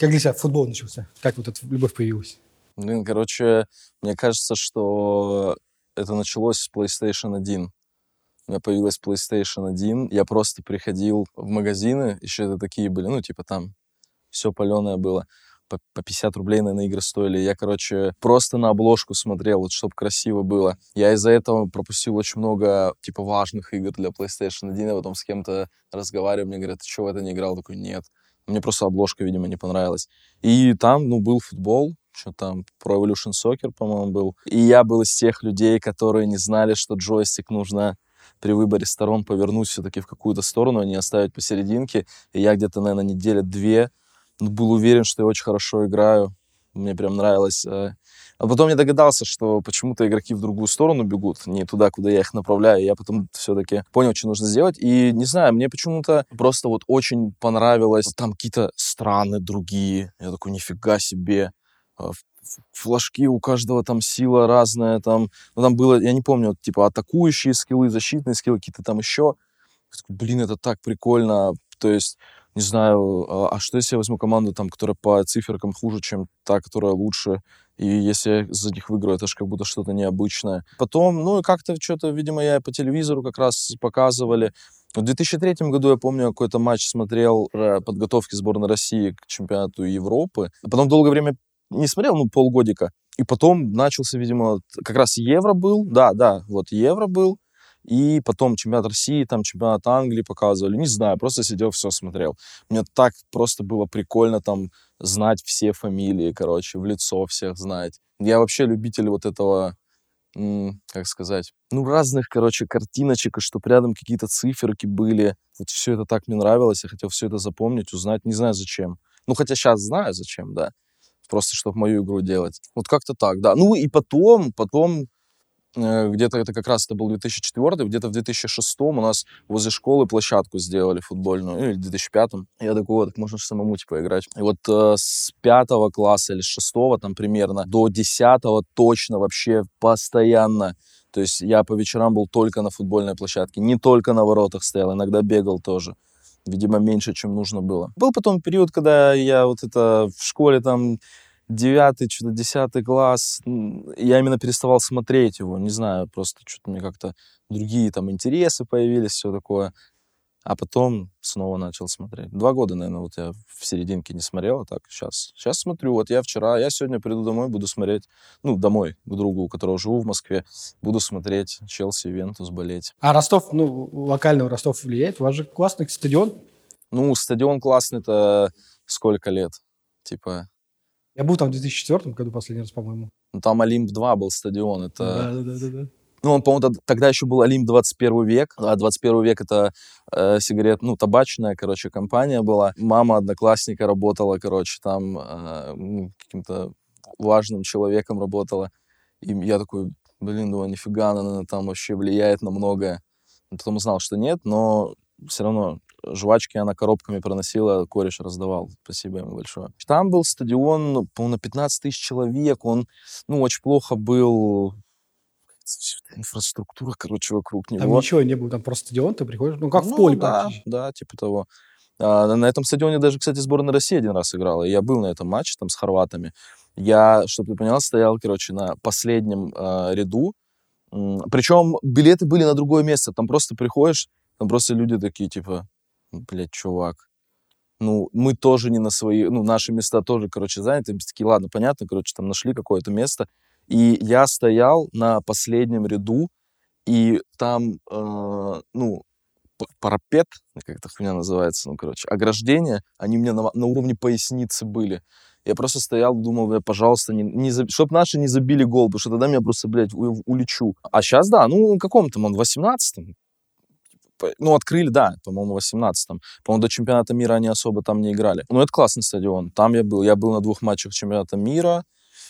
Как для тебя футбол начался? Как вот эта любовь появилась? Блин, короче, мне кажется, что это началось с PlayStation 1. У меня появилась PlayStation 1. Я просто приходил в магазины, еще это такие были, ну, типа там все паленое было. По, по 50 рублей, наверное, игры стоили. Я, короче, просто на обложку смотрел, вот, чтобы красиво было. Я из-за этого пропустил очень много, типа, важных игр для PlayStation 1. Я потом с кем-то разговариваю, мне говорят, ты что, в это не играл? Такой, нет. Мне просто обложка, видимо, не понравилась. И там, ну, был футбол, что там, Pro Evolution Soccer, по-моему, был. И я был из тех людей, которые не знали, что джойстик нужно при выборе сторон повернуть все-таки в какую-то сторону, а не оставить посерединке. И я где-то, наверное, неделя две ну, был уверен, что я очень хорошо играю. Мне прям нравилось. Э. А потом я догадался, что почему-то игроки в другую сторону бегут, не туда, куда я их направляю. Я потом все-таки понял, что нужно сделать. И не знаю, мне почему-то просто вот очень понравилось. Там какие-то страны другие. Я такой, нифига себе. А, флажки у каждого там сила разная. Там, ну, там было, я не помню, типа атакующие скиллы, защитные скиллы, какие-то там еще. Блин, это так прикольно. То есть не знаю, а, а что если я возьму команду, там, которая по циферкам хуже, чем та, которая лучше, и если я за них выиграю, это же как будто что-то необычное. Потом, ну, и как-то что-то, видимо, я по телевизору как раз показывали. В 2003 году, я помню, какой-то матч смотрел подготовки сборной России к чемпионату Европы. А потом долгое время не смотрел, ну, полгодика. И потом начался, видимо, как раз Евро был. Да, да, вот Евро был. И потом чемпионат России, там чемпионат Англии показывали. Не знаю, просто сидел, все смотрел. Мне так просто было прикольно там знать все фамилии, короче, в лицо всех знать. Я вообще любитель вот этого, как сказать, ну, разных, короче, картиночек, и чтобы рядом какие-то циферки были. Вот все это так мне нравилось, я хотел все это запомнить, узнать, не знаю зачем. Ну, хотя сейчас знаю зачем, да. Просто, чтобы мою игру делать. Вот как-то так, да. Ну, и потом, потом где-то это как раз это был 2004, где-то в 2006 у нас возле школы площадку сделали футбольную, ну, или в 2005. Я такой, вот, так можно же самому, типа, играть. И вот э, с пятого класса или с шестого там примерно до десятого точно вообще постоянно то есть я по вечерам был только на футбольной площадке, не только на воротах стоял, иногда бегал тоже. Видимо, меньше, чем нужно было. Был потом период, когда я вот это в школе там девятый, что-то десятый класс, я именно переставал смотреть его, не знаю, просто что-то мне как-то другие там интересы появились, все такое. А потом снова начал смотреть. Два года, наверное, вот я в серединке не смотрел, а так сейчас. Сейчас смотрю, вот я вчера, я сегодня приду домой, буду смотреть, ну, домой, к другу, у которого живу в Москве, буду смотреть Челси, Вентус, болеть. А Ростов, ну, локально Ростов влияет? У вас же классный стадион? Ну, стадион классный, это сколько лет? Типа, я был там в 2004 году последний раз, по-моему. Ну, там Олимп-2 был стадион. Это... Да, да, да, да. Ну, он, по-моему, тогда еще был Олимп 21 век, а 21 век это э, сигарет, ну, табачная, короче, компания была. Мама одноклассника работала, короче, там э, ну, каким-то важным человеком работала. И я такой, блин, думаю, нифига, она там вообще влияет на многое. Потом узнал, что нет, но все равно жвачки она коробками проносила, кореш раздавал. Спасибо ему большое. Там был стадион, ну, по-моему, на 15 тысяч человек. Он, ну, очень плохо был инфраструктура, короче, вокруг него. Там ничего не было, там просто стадион, ты приходишь, ну, как ну, в поле да, Да, типа того. А, на этом стадионе даже, кстати, сборная России один раз играла. Я был на этом матче там с хорватами. Я, чтобы ты понял, стоял, короче, на последнем э, ряду. Причем билеты были на другое место. Там просто приходишь, там просто люди такие, типа, блядь, чувак, ну, мы тоже не на свои, ну, наши места тоже, короче, заняты. Такие, ладно, понятно, короче, там нашли какое-то место. И я стоял на последнем ряду, и там, э, ну, парапет, как это хуйня называется, ну, короче, ограждение, они у меня на, на уровне поясницы были. Я просто стоял, думал, бля, пожалуйста, не, не заб... чтобы наши не забили гол, потому что тогда меня просто, блядь, у, улечу. А сейчас, да, ну, каком там он, 18-м, ну, открыли, да, по-моему, в 18-м. По-моему, до чемпионата мира они особо там не играли. Ну, это классный стадион. Там я был. Я был на двух матчах чемпионата мира.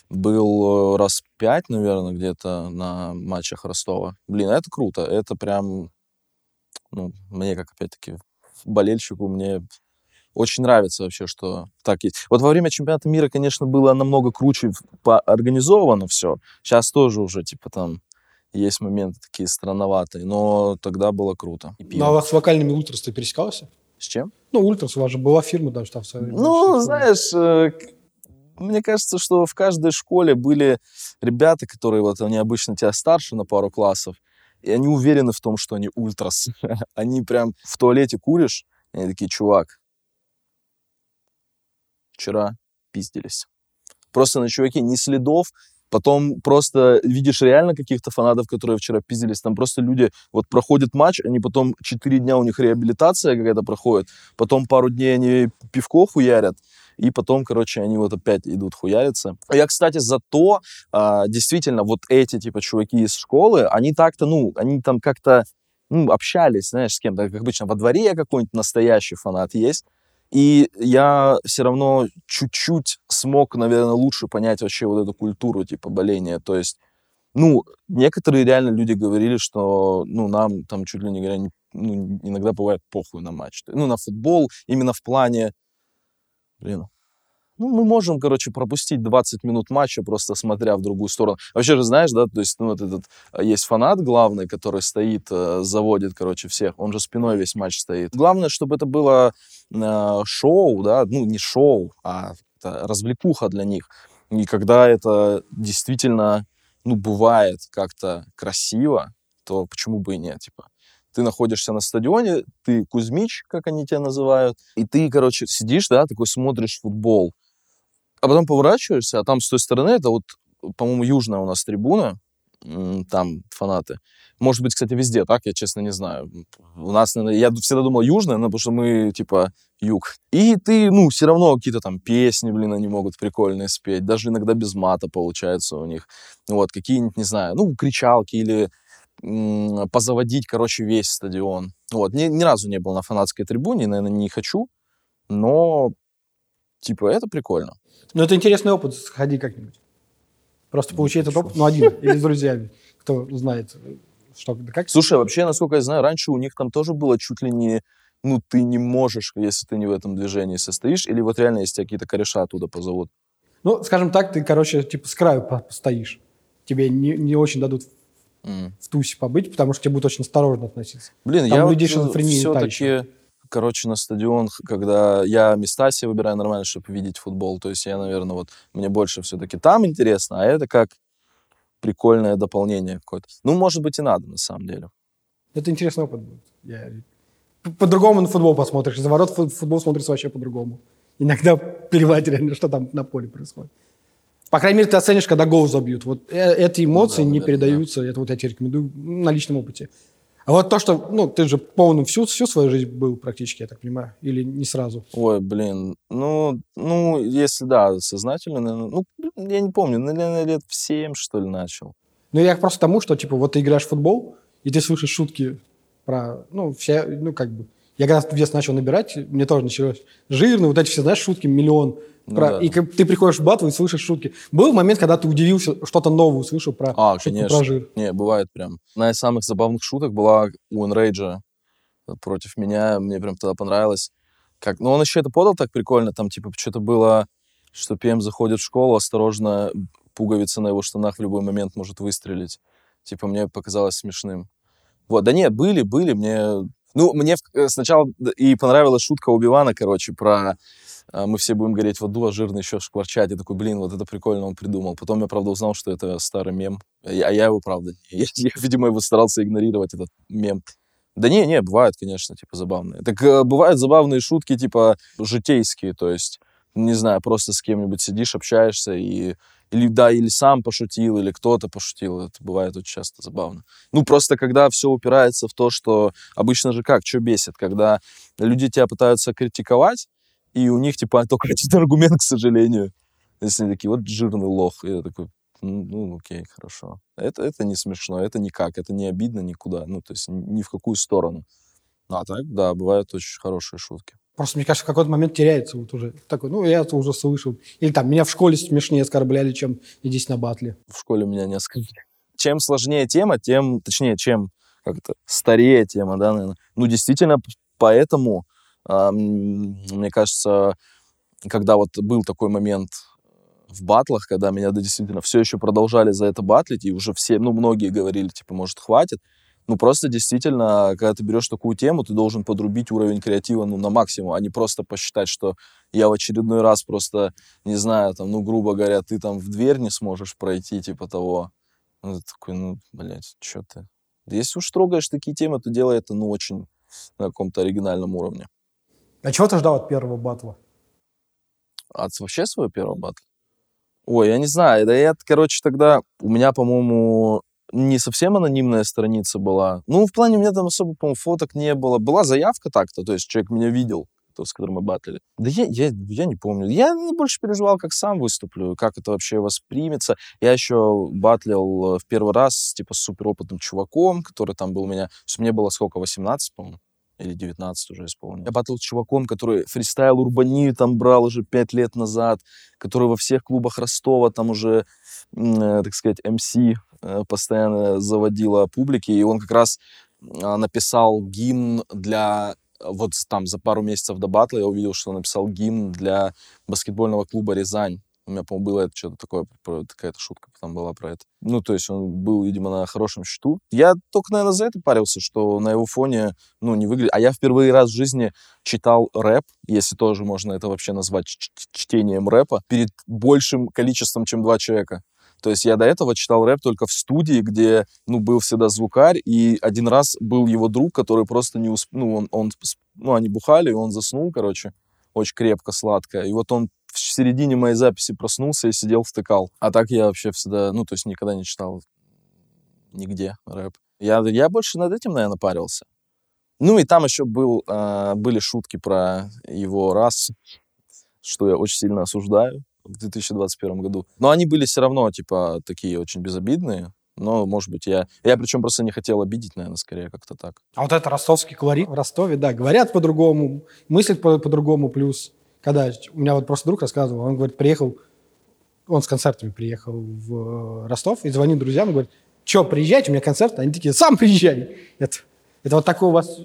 Был э, раз пять, наверное, где-то на матчах Ростова. Блин, это круто. Это прям, ну, мне, как опять-таки, болельщику, мне очень нравится вообще, что так есть. Вот во время чемпионата мира, конечно, было намного круче организовано все. Сейчас тоже уже, типа, там, есть моменты такие странноватые, но тогда было круто. Ну, а с вокальными ультрас ты пересекался? С чем? Ну, Ультрас, у вас же была фирма даже там в свое время. Ну, знаешь, э, мне кажется, что в каждой школе были ребята, которые вот они обычно тебя старше на пару классов, и они уверены в том, что они ультрас. Они прям в туалете куришь, и они такие, чувак, вчера пиздились. Просто на чуваке ни следов, потом просто видишь реально каких-то фанатов, которые вчера пиздились, там просто люди, вот проходит матч, они потом 4 дня у них реабилитация какая-то проходит, потом пару дней они пивко хуярят, и потом, короче, они вот опять идут хуяриться. Я, кстати, зато а, действительно вот эти, типа, чуваки из школы, они так-то, ну, они там как-то, ну, общались, знаешь, с кем-то, как обычно, во дворе какой-нибудь настоящий фанат есть, и я все равно чуть-чуть смог, наверное, лучше понять вообще вот эту культуру, типа, боления, то есть, ну, некоторые реально люди говорили, что, ну, нам там чуть ли не говоря, не- ну, иногда бывает похуй на матч, ну, на футбол, именно в плане, блин, ну, мы можем, короче, пропустить 20 минут матча, просто смотря в другую сторону. Вообще же знаешь, да, то есть, ну, вот этот, а, есть фанат главный, который стоит, э, заводит, короче, всех, он же спиной весь матч стоит. Главное, чтобы это было э, шоу, да, ну, не шоу, а развлекуха для них. И когда это действительно, ну, бывает как-то красиво, то почему бы и нет, типа. Ты находишься на стадионе, ты Кузьмич, как они тебя называют, и ты, короче, сидишь, да, такой смотришь футбол, а потом поворачиваешься, а там с той стороны, это вот, по-моему, южная у нас трибуна, там фанаты. Может быть, кстати, везде так, я честно не знаю. У нас, я всегда думал южная, но потому что мы, типа, юг. И ты, ну, все равно какие-то там песни, блин, они могут прикольные спеть. Даже иногда без мата получается у них. Вот, какие-нибудь, не знаю, ну, кричалки или позаводить, короче, весь стадион. Вот, ни, ни разу не был на фанатской трибуне, наверное, не хочу, но, типа, это прикольно. Ну, это интересный опыт, сходи как-нибудь. Просто получи этот опыт, ну, один, или с друзьями, кто знает, что, да как. Слушай, вообще, насколько я знаю, раньше у них там тоже было чуть ли не, ну, ты не можешь, если ты не в этом движении состоишь, или вот реально, если тебя какие-то кореша оттуда позовут. Ну, скажем так, ты, короче, типа с краю по- постоишь. Тебе не, не очень дадут М. в тусе побыть, потому что тебе будут очень осторожно относиться. Блин, Там я людей вот та все-таки, короче, на стадион, когда я места себе выбираю нормально, чтобы видеть футбол, то есть я, наверное, вот, мне больше все-таки там интересно, а это как прикольное дополнение какое-то. Ну, может быть, и надо, на самом деле. Это интересный опыт будет. Я- По-другому на футбол посмотришь. За ворот фу- футбол смотрится вообще по-другому. Иногда плевать реально, что там на поле происходит. По крайней мере, ты оценишь, когда гол забьют. Вот э- эти эмоции да, не наверное, передаются. Это вот я тебе рекомендую на личном опыте. А вот то, что, ну, ты же полным всю, всю свою жизнь был практически, я так понимаю, или не сразу. Ой, блин, ну, ну, если да, сознательно, наверное, ну, я не помню, наверное, лет в 7, что ли, начал. Ну, я просто к тому, что, типа, вот ты играешь в футбол, и ты слышишь шутки про, ну, все, ну, как бы... Я когда вес начал набирать, мне тоже началось жирно, вот эти все, знаешь, шутки, миллион. Ну про- да. И ты приходишь в батл и слышишь шутки. Был момент, когда ты удивился, что-то новое услышал про, А, шутку конечно. про жир. Не, бывает прям. Одна из самых забавных шуток была у Энрейджа против меня. Мне прям тогда понравилось. Как... Ну, он еще это подал так прикольно. Там, типа, что-то было, что ПМ заходит в школу, осторожно, пуговица на его штанах в любой момент может выстрелить. Типа, мне показалось смешным. Вот, да нет, были, были, мне... Ну, мне э, сначала и понравилась шутка Убивана, короче, про а, мы все будем гореть в аду, а жирный еще шкварчать. Я такой, блин, вот это прикольно он придумал. Потом я, правда, узнал, что это старый мем. А я, а его, правда, я, я, видимо, его старался игнорировать, этот мем. Да не, не, бывают, конечно, типа, забавные. Так э, бывают забавные шутки, типа, житейские, то есть, не знаю, просто с кем-нибудь сидишь, общаешься, и или, да, или сам пошутил, или кто-то пошутил. Это бывает очень часто забавно. Ну, просто когда все упирается в то, что обычно же как, что бесит, когда люди тебя пытаются критиковать, и у них, типа, только один аргумент, к сожалению. Если они такие, вот жирный лох. И я такой, ну, окей, хорошо. Это, это не смешно, это никак, это не обидно никуда. Ну, то есть ни в какую сторону. Ну, а так, да, бывают очень хорошие шутки. Просто, мне кажется, в какой-то момент теряется вот уже. Такой, ну, я это уже слышал. Или там, меня в школе смешнее оскорбляли, чем здесь на батле. в школе меня не оскорбили. Чем сложнее тема, тем, точнее, чем как это, старее тема, да, наверное. Ну, действительно, поэтому, ам, мне кажется, когда вот был такой момент в батлах, когда меня да, действительно все еще продолжали за это батлить, и уже все, ну, многие говорили, типа, может, хватит, Ну, просто действительно, когда ты берешь такую тему, ты должен подрубить уровень креатива, ну, на максимум, а не просто посчитать, что я в очередной раз просто, не знаю, там, ну, грубо говоря, ты там в дверь не сможешь пройти, типа того. Ну, ты такой, ну, блядь, что ты? Если уж трогаешь такие темы, то делай это, ну, очень на каком-то оригинальном уровне. А чего ты ждал от первого батла? От вообще своего первого батла? Ой, я не знаю. Да я, короче, тогда... У меня, по-моему, не совсем анонимная страница была. Ну, в плане у меня там особо, по-моему, фоток не было. Была заявка так-то, то есть человек меня видел, тот, с которым мы батлили. Да я, я, я не помню. Я больше переживал, как сам выступлю, как это вообще воспримется. Я еще батлил в первый раз, типа, с суперопытным чуваком, который там был у меня... То мне было сколько, 18, по-моему? или 19 уже исполнил. Я батл с чуваком, который фристайл урбанию там брал уже 5 лет назад, который во всех клубах Ростова там уже, э, так сказать, МС э, постоянно заводила публики, и он как раз э, написал гимн для вот там за пару месяцев до батла я увидел, что он написал гимн для баскетбольного клуба «Рязань». У меня, по-моему, было это что-то такое, какая-то шутка потом была про это. Ну, то есть он был, видимо, на хорошем счету. Я только, наверное, за это парился, что на его фоне, ну, не выглядит. А я впервые раз в жизни читал рэп, если тоже можно это вообще назвать чтением рэпа, перед большим количеством, чем два человека. То есть я до этого читал рэп только в студии, где, ну, был всегда звукарь, и один раз был его друг, который просто не усп... Ну, он, он, ну, они бухали, и он заснул, короче, очень крепко, сладко. И вот он в середине моей записи проснулся и сидел, втыкал. А так я вообще всегда, ну, то есть никогда не читал нигде рэп. Я, я больше над этим, наверное, парился. Ну, и там еще был, э, были шутки про его расу, что я очень сильно осуждаю в 2021 году. Но они были все равно, типа, такие очень безобидные. Но, может быть, я... Я причем просто не хотел обидеть, наверное, скорее как-то так. А вот это ростовский колорит в Ростове, да, говорят по-другому, мыслят по- по-другому, плюс когда у меня вот просто друг рассказывал, он говорит, приехал, он с концертами приехал в Ростов и звонит друзьям и говорит, что, приезжайте, у меня концерт. Они такие, сам приезжай. Это, это вот такой у вас,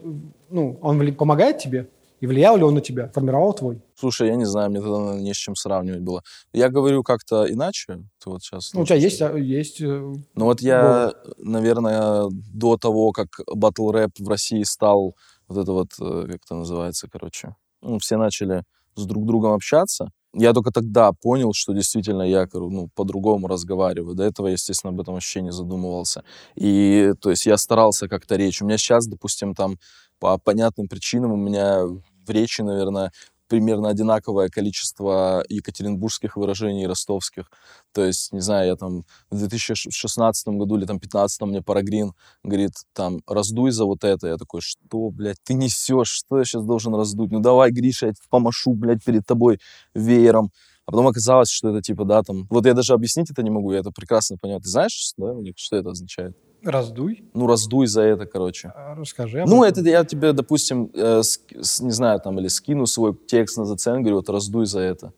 ну, он помогает тебе? И влиял ли он на тебя? Формировал твой? Слушай, я не знаю, мне тогда не с чем сравнивать было. Я говорю как-то иначе. Ты вот сейчас... Ну, у тебя есть... А, есть э, ну, вот я, было. наверное, до того, как батл рэп в России стал вот это вот, э, как это называется, короче, ну, все начали с друг другом общаться. Я только тогда понял, что действительно я ну, по-другому разговариваю. До этого, естественно, об этом вообще не задумывался. И, то есть, я старался как-то речь. У меня сейчас, допустим, там по понятным причинам у меня в речи, наверное, примерно одинаковое количество екатеринбургских выражений ростовских. То есть, не знаю, я там в 2016 году или там 2015 мне Парагрин говорит, там, раздуй за вот это. Я такой, что, блядь, ты несешь? Что я сейчас должен раздуть? Ну давай, Гриша, я помашу, блядь, перед тобой веером. А потом оказалось, что это типа, да, там... Вот я даже объяснить это не могу, я это прекрасно понял. Ты знаешь, да, что это означает? Раздуй? Ну, раздуй за это, короче. А, расскажи. Ну, это я тебе, допустим, э, с, не знаю, там, или скину свой текст на зацен, говорю, вот раздуй за это.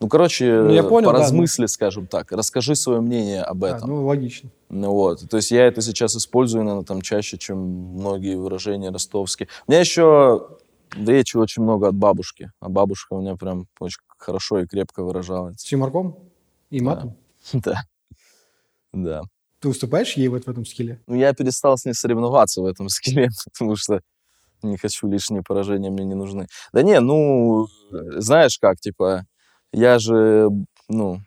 Ну, короче, ну, я понял, поразмысли, да, ну... скажем так, расскажи свое мнение об этом. А, ну, логично. Ну, вот, то есть я это сейчас использую, наверное, там чаще, чем многие выражения ростовские. У меня еще речи очень много от бабушки, а бабушка у меня прям очень хорошо и крепко выражалась. С юморком и матом? Да. Да. Ты уступаешь ей вот в этом скилле? Ну, я перестал с ней соревноваться в этом скилле, потому что не хочу, лишние поражения мне не нужны. Да не, ну, знаешь как, типа, я же, ну,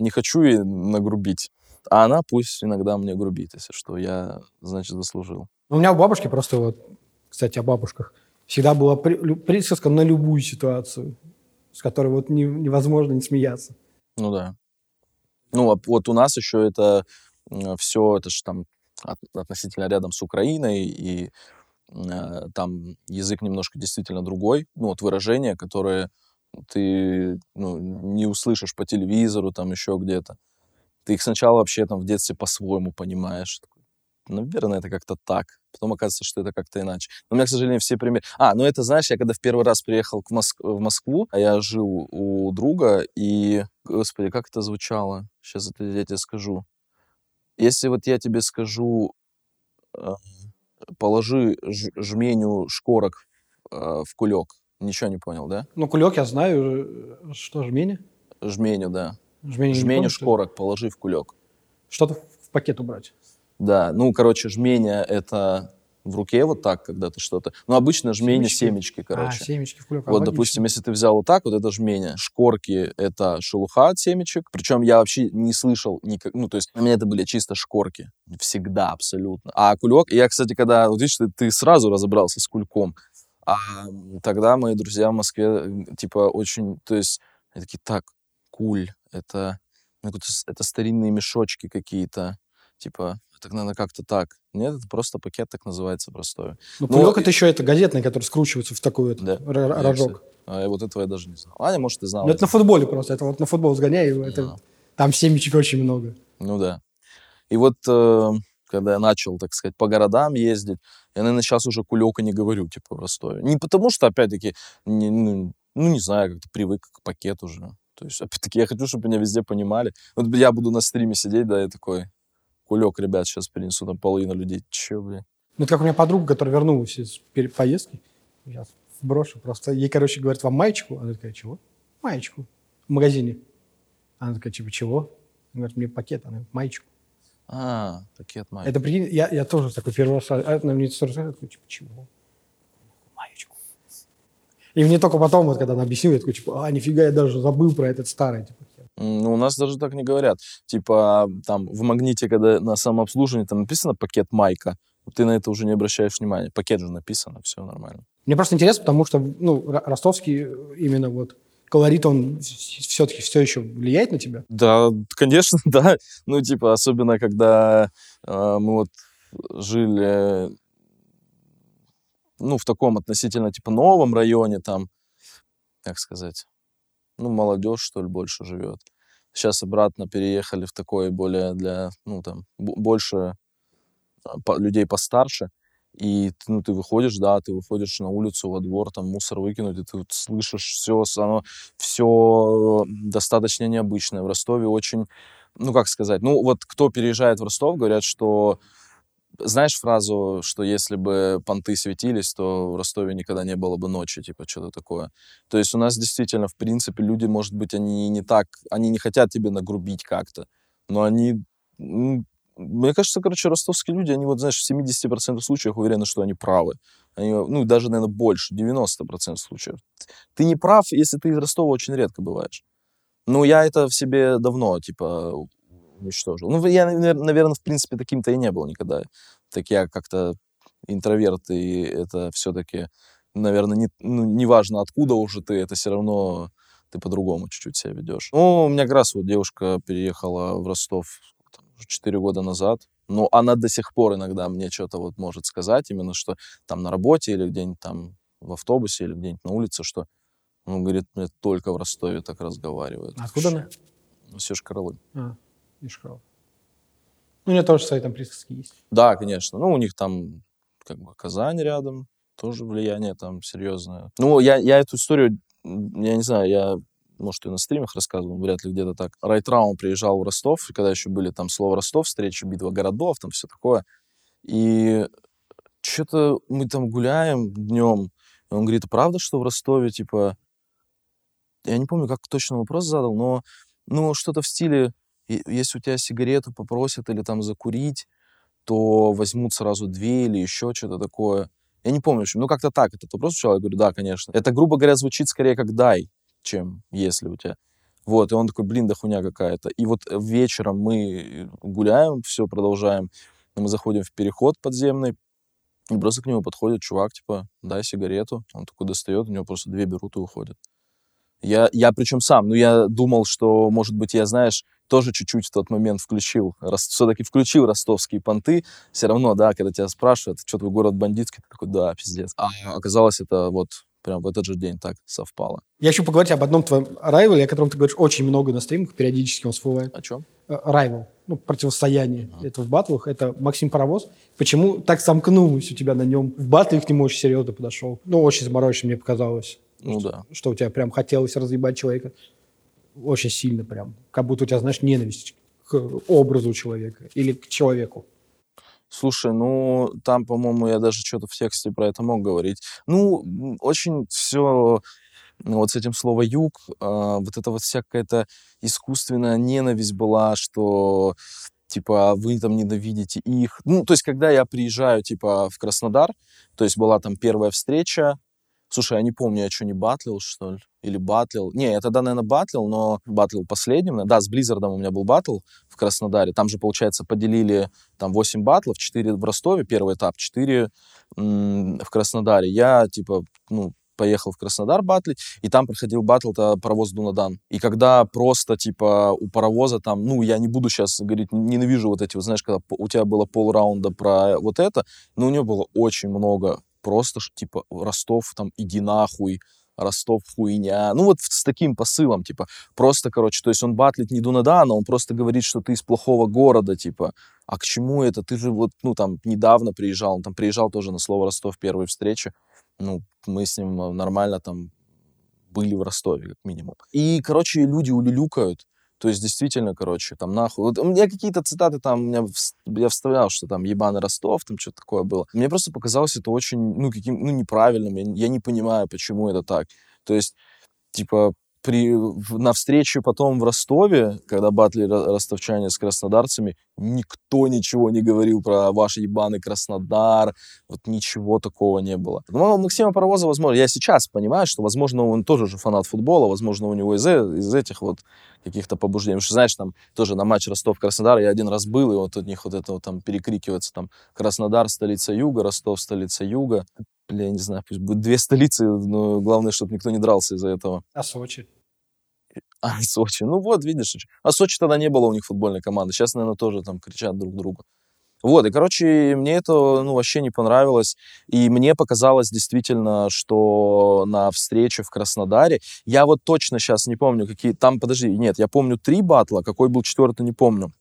не хочу ей нагрубить. А она пусть иногда мне грубит, если что. Я, значит, заслужил. У меня у бабушки просто вот, кстати, о бабушках, всегда была присказка на любую ситуацию, с которой вот не, невозможно не смеяться. Ну да. Ну, а вот у нас еще это все, это же там относительно рядом с Украиной, и э, там язык немножко действительно другой. Ну, вот выражения, которые ты ну, не услышишь по телевизору, там еще где-то. Ты их сначала вообще там в детстве по-своему понимаешь наверное, это как-то так. Потом оказывается, что это как-то иначе. Но у меня, к сожалению, все примеры... А, ну это, знаешь, я когда в первый раз приехал в, Моск... в Москву, а я жил у друга, и, господи, как это звучало? Сейчас это я тебе скажу. Если вот я тебе скажу, э, положи жменю шкорок э, в кулек, ничего не понял, да? Ну, кулек я знаю. Э, что, жменя? Жменю, да. Жменю, жменю шкорок положи в кулек. Что-то в пакет убрать. Да, ну, короче, жмение — это в руке вот так, когда ты что-то... Ну, обычно жмение Семечки? семечки, А, короче. семечки в кулек. Вот, допустим, если ты взял вот так, вот это жмение. Шкорки — это шелуха от семечек. Причем я вообще не слышал никак... Ну, то есть у меня это были чисто шкорки. Всегда, абсолютно. А кулек... Я, кстати, когда... Вот видишь, ты, ты сразу разобрался с кульком. А тогда мои друзья в Москве, типа, очень... То есть они такие, так, куль, это... ну, Это старинные мешочки какие-то. Типа, так надо как-то так. Нет, это просто пакет так называется простой. Ну, Ну, кулек это еще это газетный, который скручивается в такой Да. Я, рожок. а вот этого я даже не знал. Аня, может, ты знал. Ну, это на футболе просто. Это вот на футбол сгоняй, и это, Да. там семечек очень много. Ну да. И вот э, когда я начал, так сказать, по городам ездить, я, наверное, сейчас уже кулека не говорю, типа, в Ростове. Не потому что, опять-таки, не, ну, ну, не знаю, как-то привык к пакету уже. То есть, опять-таки, я хочу, чтобы меня везде понимали. Вот я буду на стриме сидеть, да, я такой, кулек, ребят, сейчас принесу, там половина людей. Че, блин? Ну, это как у меня подруга, которая вернулась из поездки. Сейчас брошу просто. Ей, короче, говорят, вам маечку? Она такая, чего? Маечку. В магазине. Она такая, типа, чего? Она говорит, мне пакет. Она говорит, маечку. А, пакет май. Это, прикинь, я, я тоже такой первый раз, а, она мне это рассказывает, такой, типа, чего? Маечку. И мне только потом, вот, когда она объяснила, я такой, типа, а, нифига, я даже забыл про этот старый. Типа, у нас даже так не говорят. Типа, там, в магните, когда на самообслуживании там написано пакет майка, ты на это уже не обращаешь внимания. Пакет же написано, все нормально. Мне просто интересно, потому что, ну, ро- ростовский э, именно вот колорит, он все-таки все еще влияет на тебя? Да, конечно, да. Ну, типа, особенно, когда э, мы вот жили, ну, в таком относительно, типа, новом районе, там, как сказать, ну, молодежь, что ли, больше живет. Сейчас обратно переехали в такое более для, ну, там, больше а, людей постарше. И, ну, ты выходишь, да, ты выходишь на улицу, во двор, там, мусор выкинуть, и ты вот слышишь все, оно все достаточно необычное. В Ростове очень, ну, как сказать, ну, вот кто переезжает в Ростов, говорят, что знаешь фразу, что если бы понты светились, то в Ростове никогда не было бы ночи, типа что-то такое. То есть у нас действительно, в принципе, люди, может быть, они не так, они не хотят тебе нагрубить как-то, но они, м, мне кажется, короче, ростовские люди, они вот, знаешь, в 70% случаев уверены, что они правы. Они, ну, даже, наверное, больше, 90% случаев. Ты не прав, если ты из Ростова очень редко бываешь. Ну, я это в себе давно, типа, уничтожил. Ну, я, наверное, в принципе, таким-то и не был никогда. Так я как-то интроверт, и это все-таки, наверное, не, ну, неважно, откуда уже ты, это все равно ты по-другому чуть-чуть себя ведешь. Ну, у меня как раз вот девушка переехала в Ростов там, уже 4 года назад. Но она до сих пор иногда мне что-то вот может сказать, именно что там на работе или где-нибудь там в автобусе или где-нибудь на улице, что, ну, говорит, мне только в Ростове так разговаривают. Откуда она? Ну, Сешкаралы. А, Ишкаров. Ну, у меня тоже свои там присказки есть. Да, конечно. Ну, у них там как бы Казань рядом, тоже влияние там серьезное. Ну, я, я эту историю, я не знаю, я, может, и на стримах рассказывал, вряд ли где-то так. Райтраун приезжал в Ростов, когда еще были там слово Ростов, встречи, битва городов, там все такое. И что-то мы там гуляем днем, и он говорит, правда, что в Ростове, типа, я не помню, как точно вопрос задал, но, ну, что-то в стиле, «И- если у тебя сигарету попросят или там закурить, то возьмут сразу две или еще что-то такое. Я не помню, ну как-то так этот вопрос звучал. Я говорю, да, конечно. Это, грубо говоря, звучит скорее как «дай», чем «если у тебя». Вот, и он такой, блин, да хуйня какая-то. И вот э, вечером мы гуляем, все продолжаем. Мы заходим в переход подземный, и просто к нему подходит чувак, типа, дай сигарету. Он такой достает, у него просто две берут и уходят. Я, я причем сам, ну, я думал, что, может быть, я, знаешь, тоже чуть-чуть в тот момент включил, все-таки включил ростовские понты. Все равно, да, когда тебя спрашивают, что твой город бандитский, ты такой, да, пиздец. А оказалось, это вот прям в этот же день так совпало. Я хочу поговорить об одном твоем райвеле, о котором ты говоришь очень много на стримах, периодически он всплывает. О чем? Райвел, ну, противостояние. Это в батлах, это Максим Паровоз. Почему так сомкнулось у тебя на нем? В батле к нему очень серьезно подошел. Ну, очень заморочно мне показалось. Ну что, да. Что у тебя прям хотелось разъебать человека. Очень сильно прям. Как будто у тебя, знаешь, ненависть к образу человека или к человеку. Слушай, ну, там, по-моему, я даже что-то в тексте про это мог говорить. Ну, очень все вот с этим словом «юг», а, вот это вот вся какая-то искусственная ненависть была, что типа, вы там ненавидите их. Ну, то есть, когда я приезжаю, типа, в Краснодар, то есть была там первая встреча, Слушай, я не помню, я что, не батлил, что ли? Или батлил? Не, я тогда, наверное, батлил, но батлил последним. Да, с Близзардом у меня был батл в Краснодаре. Там же, получается, поделили там 8 батлов, 4 в Ростове, первый этап, 4 м- в Краснодаре. Я, типа, ну, поехал в Краснодар батлить, и там проходил батл-то паровоз Дунадан. И когда просто, типа, у паровоза там, ну, я не буду сейчас говорить, ненавижу вот эти, вот, знаешь, когда у тебя было полраунда про вот это, но у него было очень много просто, типа, Ростов, там, иди нахуй, Ростов хуйня. Ну вот с таким посылом, типа, просто, короче, то есть он батлит не Дунадана, он просто говорит, что ты из плохого города, типа, а к чему это? Ты же вот, ну, там, недавно приезжал, он там приезжал тоже на слово Ростов первой встречи, ну, мы с ним нормально там были в Ростове, как минимум. И, короче, люди улюлюкают, то есть, действительно, короче, там нахуй. Вот у меня какие-то цитаты там, у меня, я вставлял, что там ебаный Ростов, там что-то такое было. Мне просто показалось это очень, ну, каким, ну, неправильным. Я, я не понимаю, почему это так. То есть, типа, при, на встрече потом в Ростове, когда батли ростовчане с краснодарцами, никто ничего не говорил про ваш ебаный Краснодар, вот ничего такого не было. У Максима Паровоза, возможно, я сейчас понимаю, что, возможно, он тоже же фанат футбола, возможно, у него из, из этих вот каких-то побуждений. Потому что, знаешь, там тоже на матч Ростов-Краснодар я один раз был, и вот от них вот это вот там перекрикивается, там, Краснодар, столица Юга, Ростов, столица Юга. Бля, я не знаю, пусть будет две столицы, но главное, чтобы никто не дрался из-за этого. А Сочи? А, Сочи. Ну вот, видишь. А Сочи тогда не было у них футбольной команды. Сейчас, наверное, тоже там кричат друг другу. Вот, и, короче, мне это, ну, вообще не понравилось. И мне показалось действительно, что на встрече в Краснодаре, я вот точно сейчас не помню, какие там, подожди, нет, я помню три батла, какой был четвертый, не помню.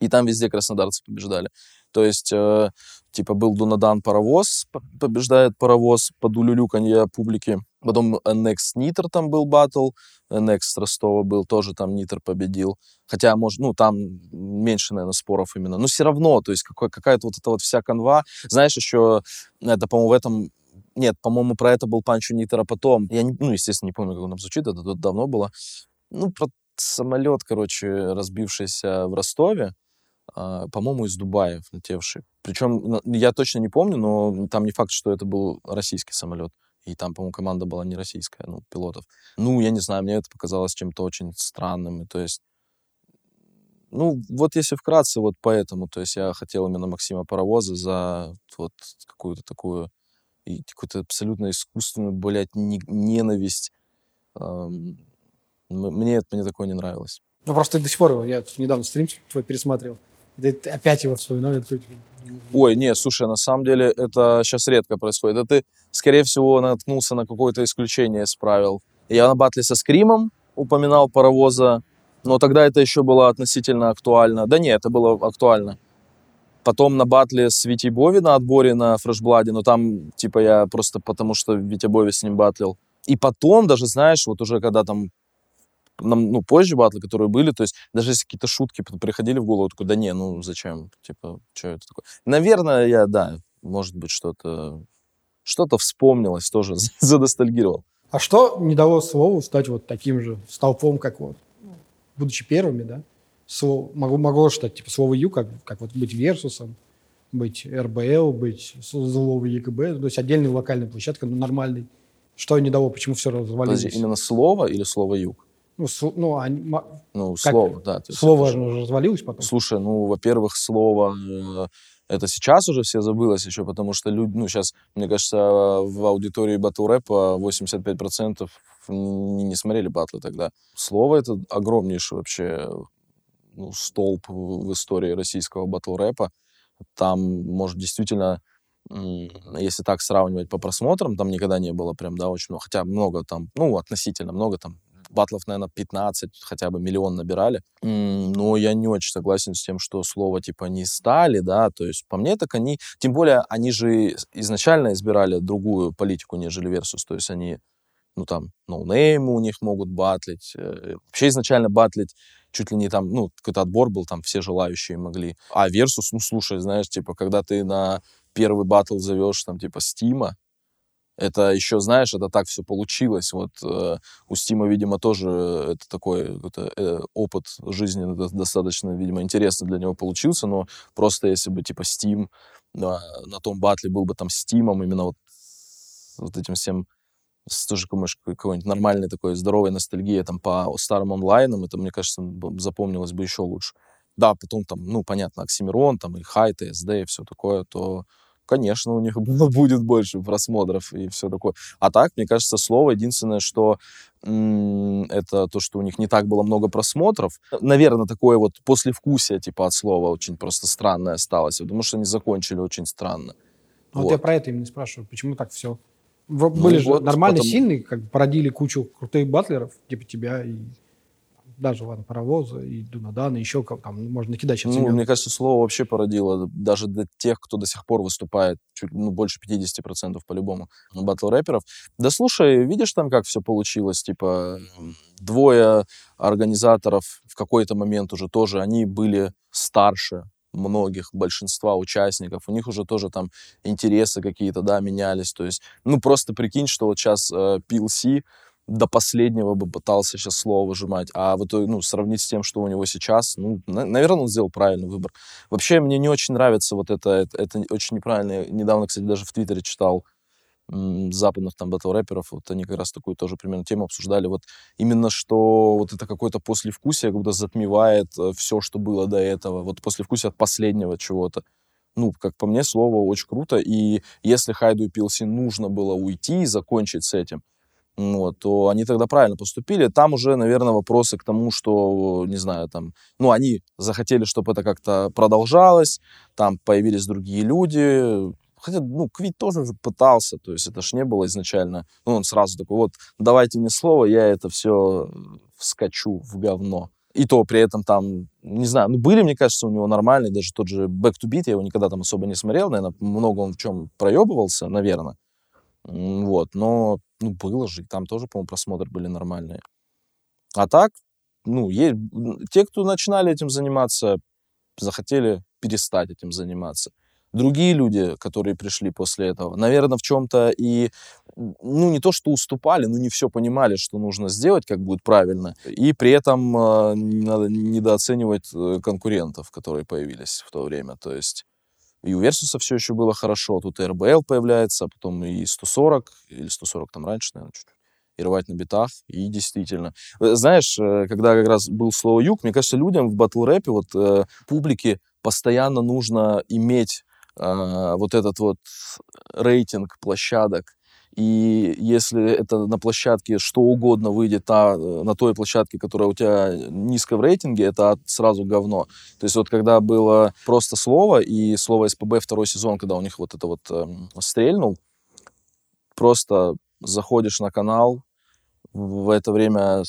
И там везде краснодарцы побеждали. То есть, э, типа, был Дунадан паровоз, побеждает паровоз под улюлюканье публики. Потом Next Нитр там был батл, Next Ростова был, тоже там Нитр победил. Хотя, может, ну, там меньше, наверное, споров именно. Но все равно, то есть какой, какая-то вот эта вот вся канва. Знаешь, еще, это, по-моему, в этом нет, по-моему, про это был Панчо Нитера потом. Я, не, ну, естественно, не помню, как он там звучит, это, это давно было. Ну, про самолет, короче, разбившийся в Ростове, э, по-моему, из Дубая летевший. Причем, я точно не помню, но там не факт, что это был российский самолет. И там, по-моему, команда была не российская, ну, пилотов. Ну, я не знаю, мне это показалось чем-то очень странным. И, то есть, ну, вот если вкратце, вот поэтому, то есть я хотел именно Максима Паровоза за вот какую-то такую какую-то абсолютно искусственную, блядь, ненависть. Мне, мне такое не нравилось. Ну, просто до сих пор, я недавно стрим твой пересматривал, опять его вспоминал. Ой, не, слушай, на самом деле это сейчас редко происходит. Это ты, скорее всего, наткнулся на какое-то исключение из правил. Я на батле со Скримом упоминал паровоза, но тогда это еще было относительно актуально. Да нет, это было актуально. Потом на батле с Витей Бови на отборе на фрешбладе, но там, типа, я просто потому что Витя Бови с ним батлил. И потом даже, знаешь, вот уже когда там нам, ну, позже батлы, которые были, то есть даже если какие-то шутки приходили в голову, такой, да не, ну зачем, типа, что это такое? Наверное, я, да, может быть, что-то что-то вспомнилось, тоже задостальгировал. А что не дало слову стать вот таким же столпом, как вот, будучи первыми, да? Слово, могло, могло стать, типа, слово Ю, как, как вот быть Версусом, быть РБЛ, быть слово ЕКБ, то есть отдельная локальная площадка, но нормальный. Что не дало, почему все развалилось? Подожди, именно слово или слово Юг? Ну, с, ну, они, ну слово, да. Слово же уже развалилось потом. Слушай, ну, во-первых, слово э, это сейчас уже все забылось еще, потому что люди, ну, сейчас, мне кажется, в аудитории батл рэпа 85% не, не смотрели батлы тогда. Слово это огромнейший вообще ну, столб в истории российского батл рэпа. Там, может, действительно, если так сравнивать по просмотрам, там никогда не было прям, да, очень много. Хотя много там, ну, относительно много там, батлов, наверное, 15, хотя бы миллион набирали. Но я не очень согласен с тем, что слово типа не стали, да, то есть по мне так они, тем более они же изначально избирали другую политику, нежели Versus, то есть они, ну там, ноунеймы у них могут батлить, э, вообще изначально батлить чуть ли не там, ну, какой-то отбор был, там все желающие могли. А Versus, ну, слушай, знаешь, типа, когда ты на первый батл зовешь, там, типа, Стима, Это еще, знаешь, это так все получилось. Вот э, у Стима, видимо, тоже это такой это, э, опыт жизни достаточно, видимо, интересный для него получился, но просто если бы, типа, Steam на, на том батле был бы там Стимом, именно вот, вот этим всем тоже какой-нибудь нормальной такой здоровой ностальгией там по старым онлайнам, это, мне кажется, запомнилось бы еще лучше. Да, потом там, ну, понятно, Оксимирон, там и Хайт, и СД, и все такое, то, конечно, у них будет больше просмотров и все такое. А так, мне кажется, слово единственное, что это то, что у них не так было много просмотров. Наверное, такое вот послевкусие, типа, от слова очень просто странное осталось, потому что они закончили очень странно. Вот, вот я про это именно спрашиваю, почему так все были ну, же вот нормально потом... сильные, как породили кучу крутых батлеров, типа тебя и даже, ладно, паровоза, и Дунадана, еще там можно накидать сейчас. Ну, мне кажется, слово вообще породило даже для тех, кто до сих пор выступает, чуть, ну, больше 50% по-любому батл рэперов. Да слушай, видишь там, как все получилось, типа, двое организаторов в какой-то момент уже тоже, они были старше, многих, большинства участников, у них уже тоже там интересы какие-то, да, менялись, то есть, ну, просто прикинь, что вот сейчас э, PLC до последнего бы пытался сейчас слово выжимать, а вот, ну, сравнить с тем, что у него сейчас, ну, на, наверное, он сделал правильный выбор. Вообще, мне не очень нравится вот это, это, это очень неправильно, недавно, кстати, даже в Твиттере читал, западных там батл-рэперов, вот они как раз такую тоже примерно тему обсуждали, вот именно что вот это какое-то послевкусие, когда затмевает э, все, что было до этого, вот послевкусие от последнего чего-то. Ну, как по мне, слово очень круто, и если Хайду и Пилси нужно было уйти и закончить с этим, вот, то они тогда правильно поступили. Там уже, наверное, вопросы к тому, что, не знаю, там, ну, они захотели, чтобы это как-то продолжалось, там появились другие люди, Хотя, ну, Квит тоже же пытался, то есть это ж не было изначально. Ну, он сразу такой, вот, давайте мне слово, я это все вскочу в говно. И то при этом там, не знаю, ну, были, мне кажется, у него нормальные, даже тот же Back to Beat, я его никогда там особо не смотрел, наверное, много он в чем проебывался, наверное. Вот, но, ну, было же, там тоже, по-моему, просмотры были нормальные. А так, ну, есть, те, кто начинали этим заниматься, захотели перестать этим заниматься другие люди, которые пришли после этого, наверное, в чем-то и, ну, не то, что уступали, но не все понимали, что нужно сделать, как будет правильно. И при этом э, надо недооценивать э, конкурентов, которые появились в то время. То есть и у Версуса все еще было хорошо, тут и РБЛ появляется, а потом и 140, или 140 там раньше, наверное, чуть и рвать на битах, и действительно. Э, знаешь, э, когда как раз был слово «юг», мне кажется, людям в батл-рэпе, вот э, публике постоянно нужно иметь а, вот этот вот рейтинг площадок. И если это на площадке что угодно выйдет а, на той площадке, которая у тебя низко в рейтинге, это сразу говно. То есть вот когда было просто слово, и слово СПБ второй сезон, когда у них вот это вот э, стрельнул, просто заходишь на канал, в это время,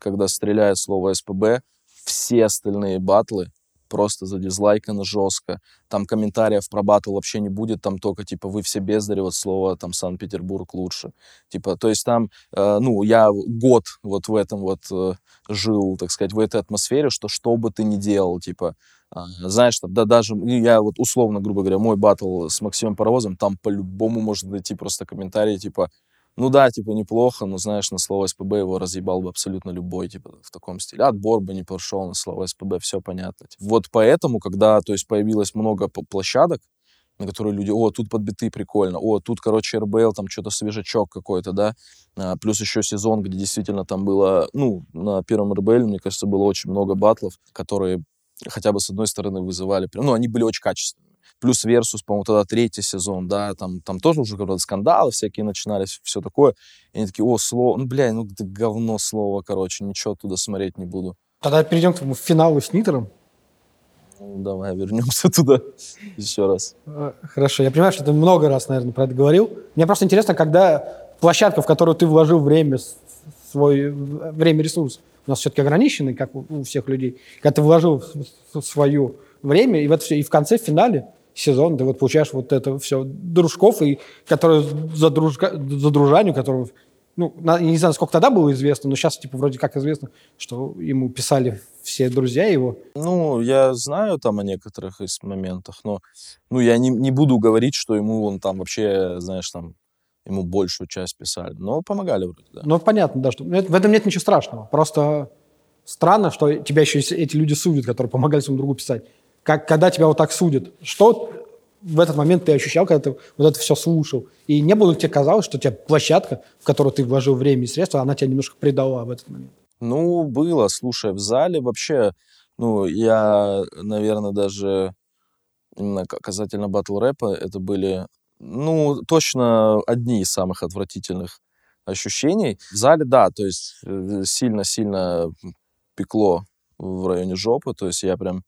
когда стреляет слово СПБ, все остальные батлы просто задизлайкано жестко. Там комментариев про батл вообще не будет, там только, типа, вы все бездари, вот слово, там, Санкт-Петербург лучше. Типа, то есть там, э, ну, я год вот в этом вот э, жил, так сказать, в этой атмосфере, что что бы ты ни делал, типа, э, знаешь, там, да даже, я вот условно, грубо говоря, мой батл с Максимом Паровозом, там по-любому может найти просто комментарий, типа, ну да, типа, неплохо, но, знаешь, на слово СПБ его разъебал бы абсолютно любой, типа, в таком стиле. Отбор бы не прошел на слово СПБ, все понятно. Типа. Вот поэтому, когда, то есть, появилось много площадок, на которые люди, о, тут подбиты прикольно, о, тут, короче, РБЛ, там что-то свежачок какой-то, да, а, плюс еще сезон, где действительно там было, ну, на первом РБЛ, мне кажется, было очень много батлов, которые хотя бы с одной стороны вызывали, ну, они были очень качественные плюс Версус, по-моему, тогда третий сезон, да, там, там тоже уже какие-то скандалы всякие начинались, все такое. И они такие, о, слово, ну, бля, ну, это говно слово, короче, ничего туда смотреть не буду. Тогда перейдем к финалу с Нитером. Ну, давай вернемся туда еще раз. Э, хорошо, я понимаю, что ты много раз, наверное, про это говорил. Мне просто интересно, когда площадка, в которую ты вложил время, свой время, ресурс, у нас все-таки ограниченный, как у всех людей, когда ты вложил свое время, и в, это все, и в конце, в финале, сезон, ты вот получаешь вот это все дружков, и которые за, дружка, за дружанию, которого, ну, не знаю, сколько тогда было известно, но сейчас, типа, вроде как известно, что ему писали все друзья его. Ну, я знаю там о некоторых из моментах, но, ну, я не, не буду говорить, что ему он там вообще, знаешь, там, ему большую часть писали. Но помогали вроде, да. Ну, понятно, да, что в этом нет ничего страшного. Просто странно, что тебя еще эти люди судят, которые помогали своему другу писать. Как, когда тебя вот так судят, что в этот момент ты ощущал, когда ты вот это все слушал? И не было тебе казалось, что тебя площадка, в которую ты вложил время и средства, она тебя немножко предала в этот момент? Ну, было, слушай, в зале вообще, ну, я, наверное, даже именно касательно батл рэпа, это были, ну, точно одни из самых отвратительных ощущений. В зале, да, то есть э, сильно-сильно пекло в районе жопы, то есть я прям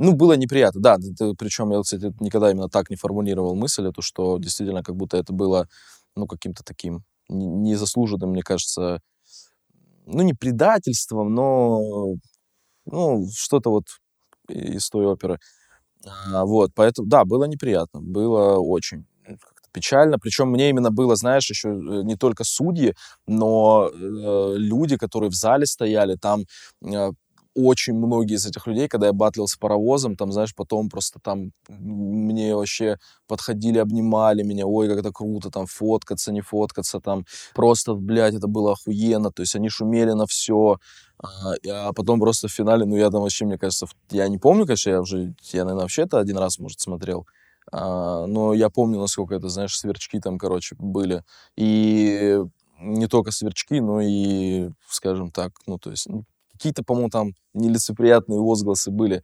ну, было неприятно, да. Причем я, кстати, никогда именно так не формулировал мысль эту, что действительно как будто это было, ну, каким-то таким незаслуженным, мне кажется, ну, не предательством, но, ну, что-то вот из той оперы. А, вот, поэтому, да, было неприятно, было очень печально. Причем мне именно было, знаешь, еще э, не только судьи, но э, люди, которые в зале стояли, там э, очень многие из этих людей, когда я батлил с паровозом, там, знаешь, потом просто там мне вообще подходили, обнимали меня, ой, как это круто, там, фоткаться, не фоткаться, там, просто, блядь, это было охуенно, то есть они шумели на все, а, а потом просто в финале, ну, я там вообще, мне кажется, я не помню, конечно, я уже, я, наверное, вообще это один раз, может, смотрел, а, но я помню, насколько это, знаешь, сверчки там, короче, были, и не только сверчки, но и, скажем так, ну, то есть, ну, какие-то, по-моему, там нелицеприятные возгласы были.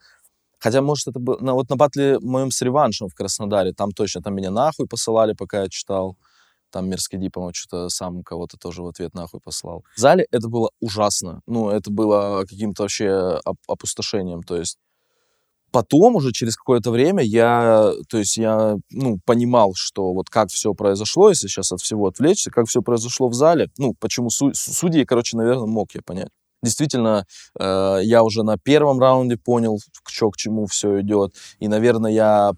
Хотя, может, это было... На, вот на батле моем с реваншем в Краснодаре, там точно, там меня нахуй посылали, пока я читал. Там Мерзкий Ди, по-моему, что-то сам кого-то тоже в ответ нахуй послал. В зале это было ужасно. Ну, это было каким-то вообще опустошением. То есть потом уже через какое-то время я, то есть я, ну, понимал, что вот как все произошло, если сейчас от всего отвлечься, как все произошло в зале, ну, почему судьи, короче, наверное, мог я понять действительно, э, я уже на первом раунде понял, что к чему все идет. И, наверное, я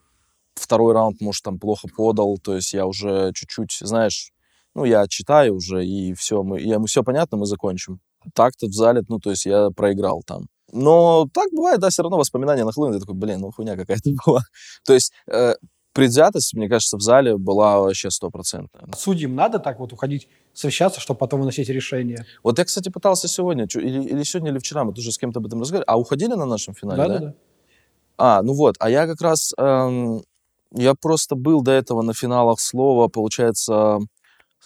второй раунд, может, там плохо подал. То есть я уже чуть-чуть, знаешь, ну, я читаю уже, и все, мы, и, все понятно, мы закончим. Так-то в зале, ну, то есть я проиграл там. Но так бывает, да, все равно воспоминания нахлынут. Я такой, блин, ну хуйня какая-то была. То есть э, предвзятость, мне кажется, в зале была вообще стопроцентная. Судьям надо так вот уходить, совещаться, чтобы потом выносить решение? Вот я, кстати, пытался сегодня, или, или сегодня, или вчера, мы тоже с кем-то об этом разговаривали. А уходили на нашем финале, да? Да, да. А, ну вот, а я как раз, эм, я просто был до этого на финалах слова, получается,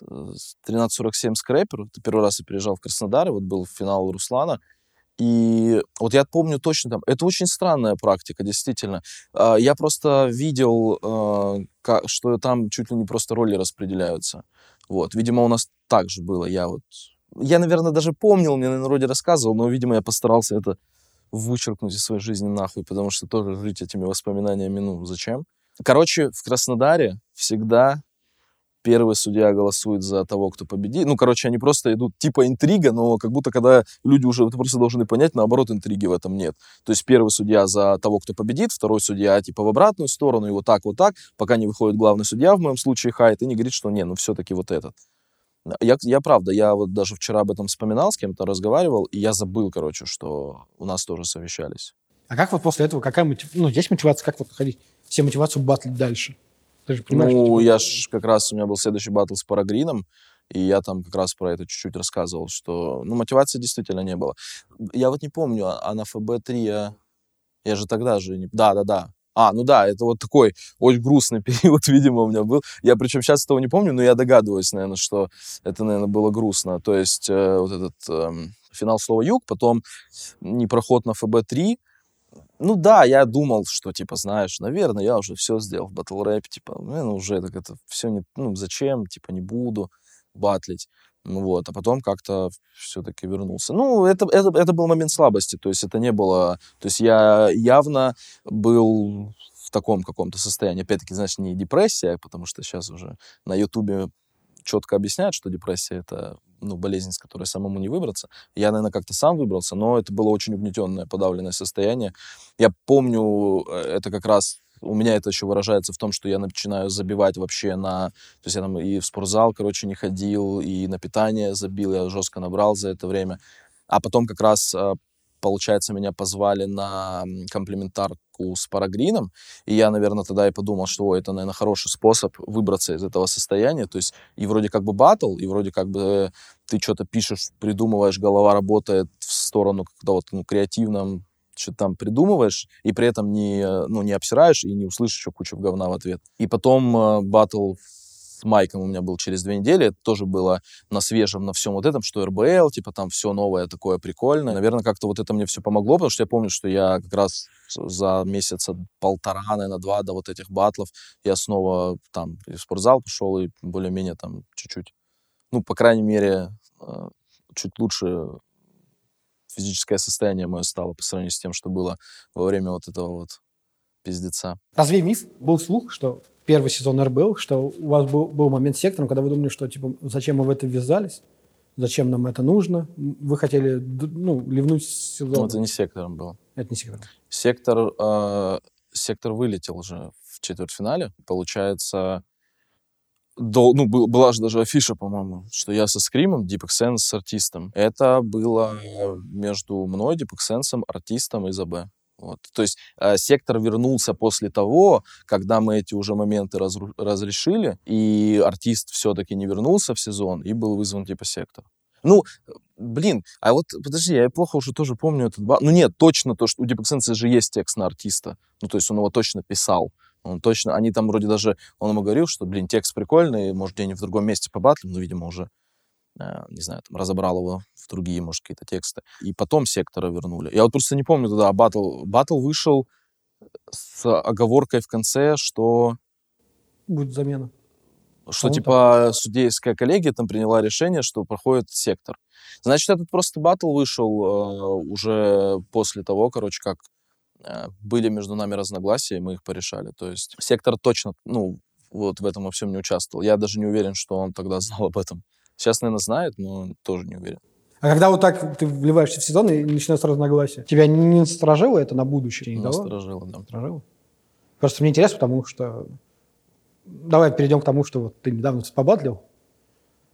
13.47 скрэпер. Это первый раз я приезжал в Краснодар, и вот был финал Руслана. И вот я помню точно там, это очень странная практика, действительно. А, я просто видел, а, что там чуть ли не просто роли распределяются. Вот, видимо, у нас так же было. Я вот, я, наверное, даже помнил, мне, наверное, вроде рассказывал, но, видимо, я постарался это вычеркнуть из своей жизни нахуй, потому что тоже жить этими воспоминаниями, ну, зачем? Короче, в Краснодаре всегда первый судья голосует за того, кто победит. Ну, короче, они просто идут типа интрига, но как будто когда люди уже это просто должны понять, наоборот, интриги в этом нет. То есть первый судья за того, кто победит, второй судья типа в обратную сторону, и вот так, вот так, пока не выходит главный судья, в моем случае Хайт, и не говорит, что не, ну все-таки вот этот. Я, я правда, я вот даже вчера об этом вспоминал, с кем-то разговаривал, и я забыл, короче, что у нас тоже совещались. А как вот после этого, какая мотивация, ну, есть мотивация, как вот ходить, все мотивацию батлить дальше? Ты же понимаешь, ну, я ж как раз, у меня был следующий батл с Парагрином, и я там как раз про это чуть-чуть рассказывал, что, ну, мотивации действительно не было. Я вот не помню, а, а на ФБ-3 я... Я же тогда же... Не... Да, да, да. А, ну да, это вот такой очень грустный период, видимо, у меня был. Я причем сейчас этого не помню, но я догадываюсь, наверное, что это, наверное, было грустно. То есть э, вот этот э, финал слова «Юг», потом непроход на ФБ-3, ну да, я думал, что, типа, знаешь, наверное, я уже все сделал в батл рэпе, типа, ну, уже так это все не, ну, зачем, типа, не буду батлить. Ну вот, а потом как-то все-таки вернулся. Ну, это, это, это был момент слабости, то есть это не было... То есть я явно был в таком каком-то состоянии. Опять-таки, знаешь, не депрессия, потому что сейчас уже на Ютубе четко объясняют, что депрессия — это ну, болезнь, с которой самому не выбраться. Я, наверное, как-то сам выбрался, но это было очень угнетенное, подавленное состояние. Я помню, э, это как раз у меня это еще выражается в том, что я начинаю забивать вообще на... То есть я там и в спортзал, короче, не ходил, и на питание забил, я жестко набрал за это время. А потом как раз э, получается, меня позвали на комплементарку с Парагрином, и я, наверное, тогда и подумал, что это, наверное, хороший способ выбраться из этого состояния, то есть и вроде как бы батл, и вроде как бы ты что-то пишешь, придумываешь, голова работает в сторону какого-то ну, креативном, что там придумываешь, и при этом не, ну, не обсираешь и не услышишь еще кучу говна в ответ. И потом э, батл Майком у меня был через две недели. Это тоже было на свежем, на всем вот этом, что РБЛ, типа там все новое такое прикольное. Наверное, как-то вот это мне все помогло, потому что я помню, что я как раз за месяца полтора, наверное, два до вот этих батлов я снова там в спортзал пошел и более-менее там чуть-чуть, ну, по крайней мере, э, чуть лучше физическое состояние мое стало по сравнению с тем, что было во время вот этого вот пиздеца. Разве миф? Был слух, что первый сезон РБЛ, что у вас был, был момент с сектором, когда вы думали, что типа зачем мы в это ввязались, зачем нам это нужно, вы хотели ну, ливнуть сезон. Ну, это не сектором был. Это не сектор. Сектор, э, сектор вылетел уже в четвертьфинале. Получается, до, ну, был, была же даже афиша, по-моему, что я со Скримом, Deep Sense с артистом. Это было между мной, Deep Sense, артистом и ЗБ. Вот. То есть э, сектор вернулся после того, когда мы эти уже моменты разру- разрешили, и артист все-таки не вернулся в сезон, и был вызван типа сектор. Ну, блин, а вот, подожди, я плохо уже тоже помню этот... Ну нет, точно то, что у Sense же есть текст на артиста. Ну, то есть он его точно писал. Он точно, они там вроде даже, он ему говорил, что, блин, текст прикольный, может, где-нибудь в другом месте побатлим, ну, видимо, уже, не знаю, там, разобрал его в другие, может, какие-то тексты. И потом сектора вернули. Я вот просто не помню тогда, батл, батл вышел с оговоркой в конце, что... Будет замена. Что, а типа, так. судейская коллегия там приняла решение, что проходит сектор. Значит, этот просто батл вышел э, уже после того, короче, как Э, были между нами разногласия, и мы их порешали. То есть сектор точно, ну, вот в этом во всем не участвовал. Я даже не уверен, что он тогда знал об этом. Сейчас, наверное, знает, но тоже не уверен. А когда вот так ты вливаешься в сезон и начинается разногласия, тебя не насторожило это на будущее? Не насторожило, да. Насторожило? Просто мне интересно, потому что... Давай перейдем к тому, что вот ты недавно побатлил.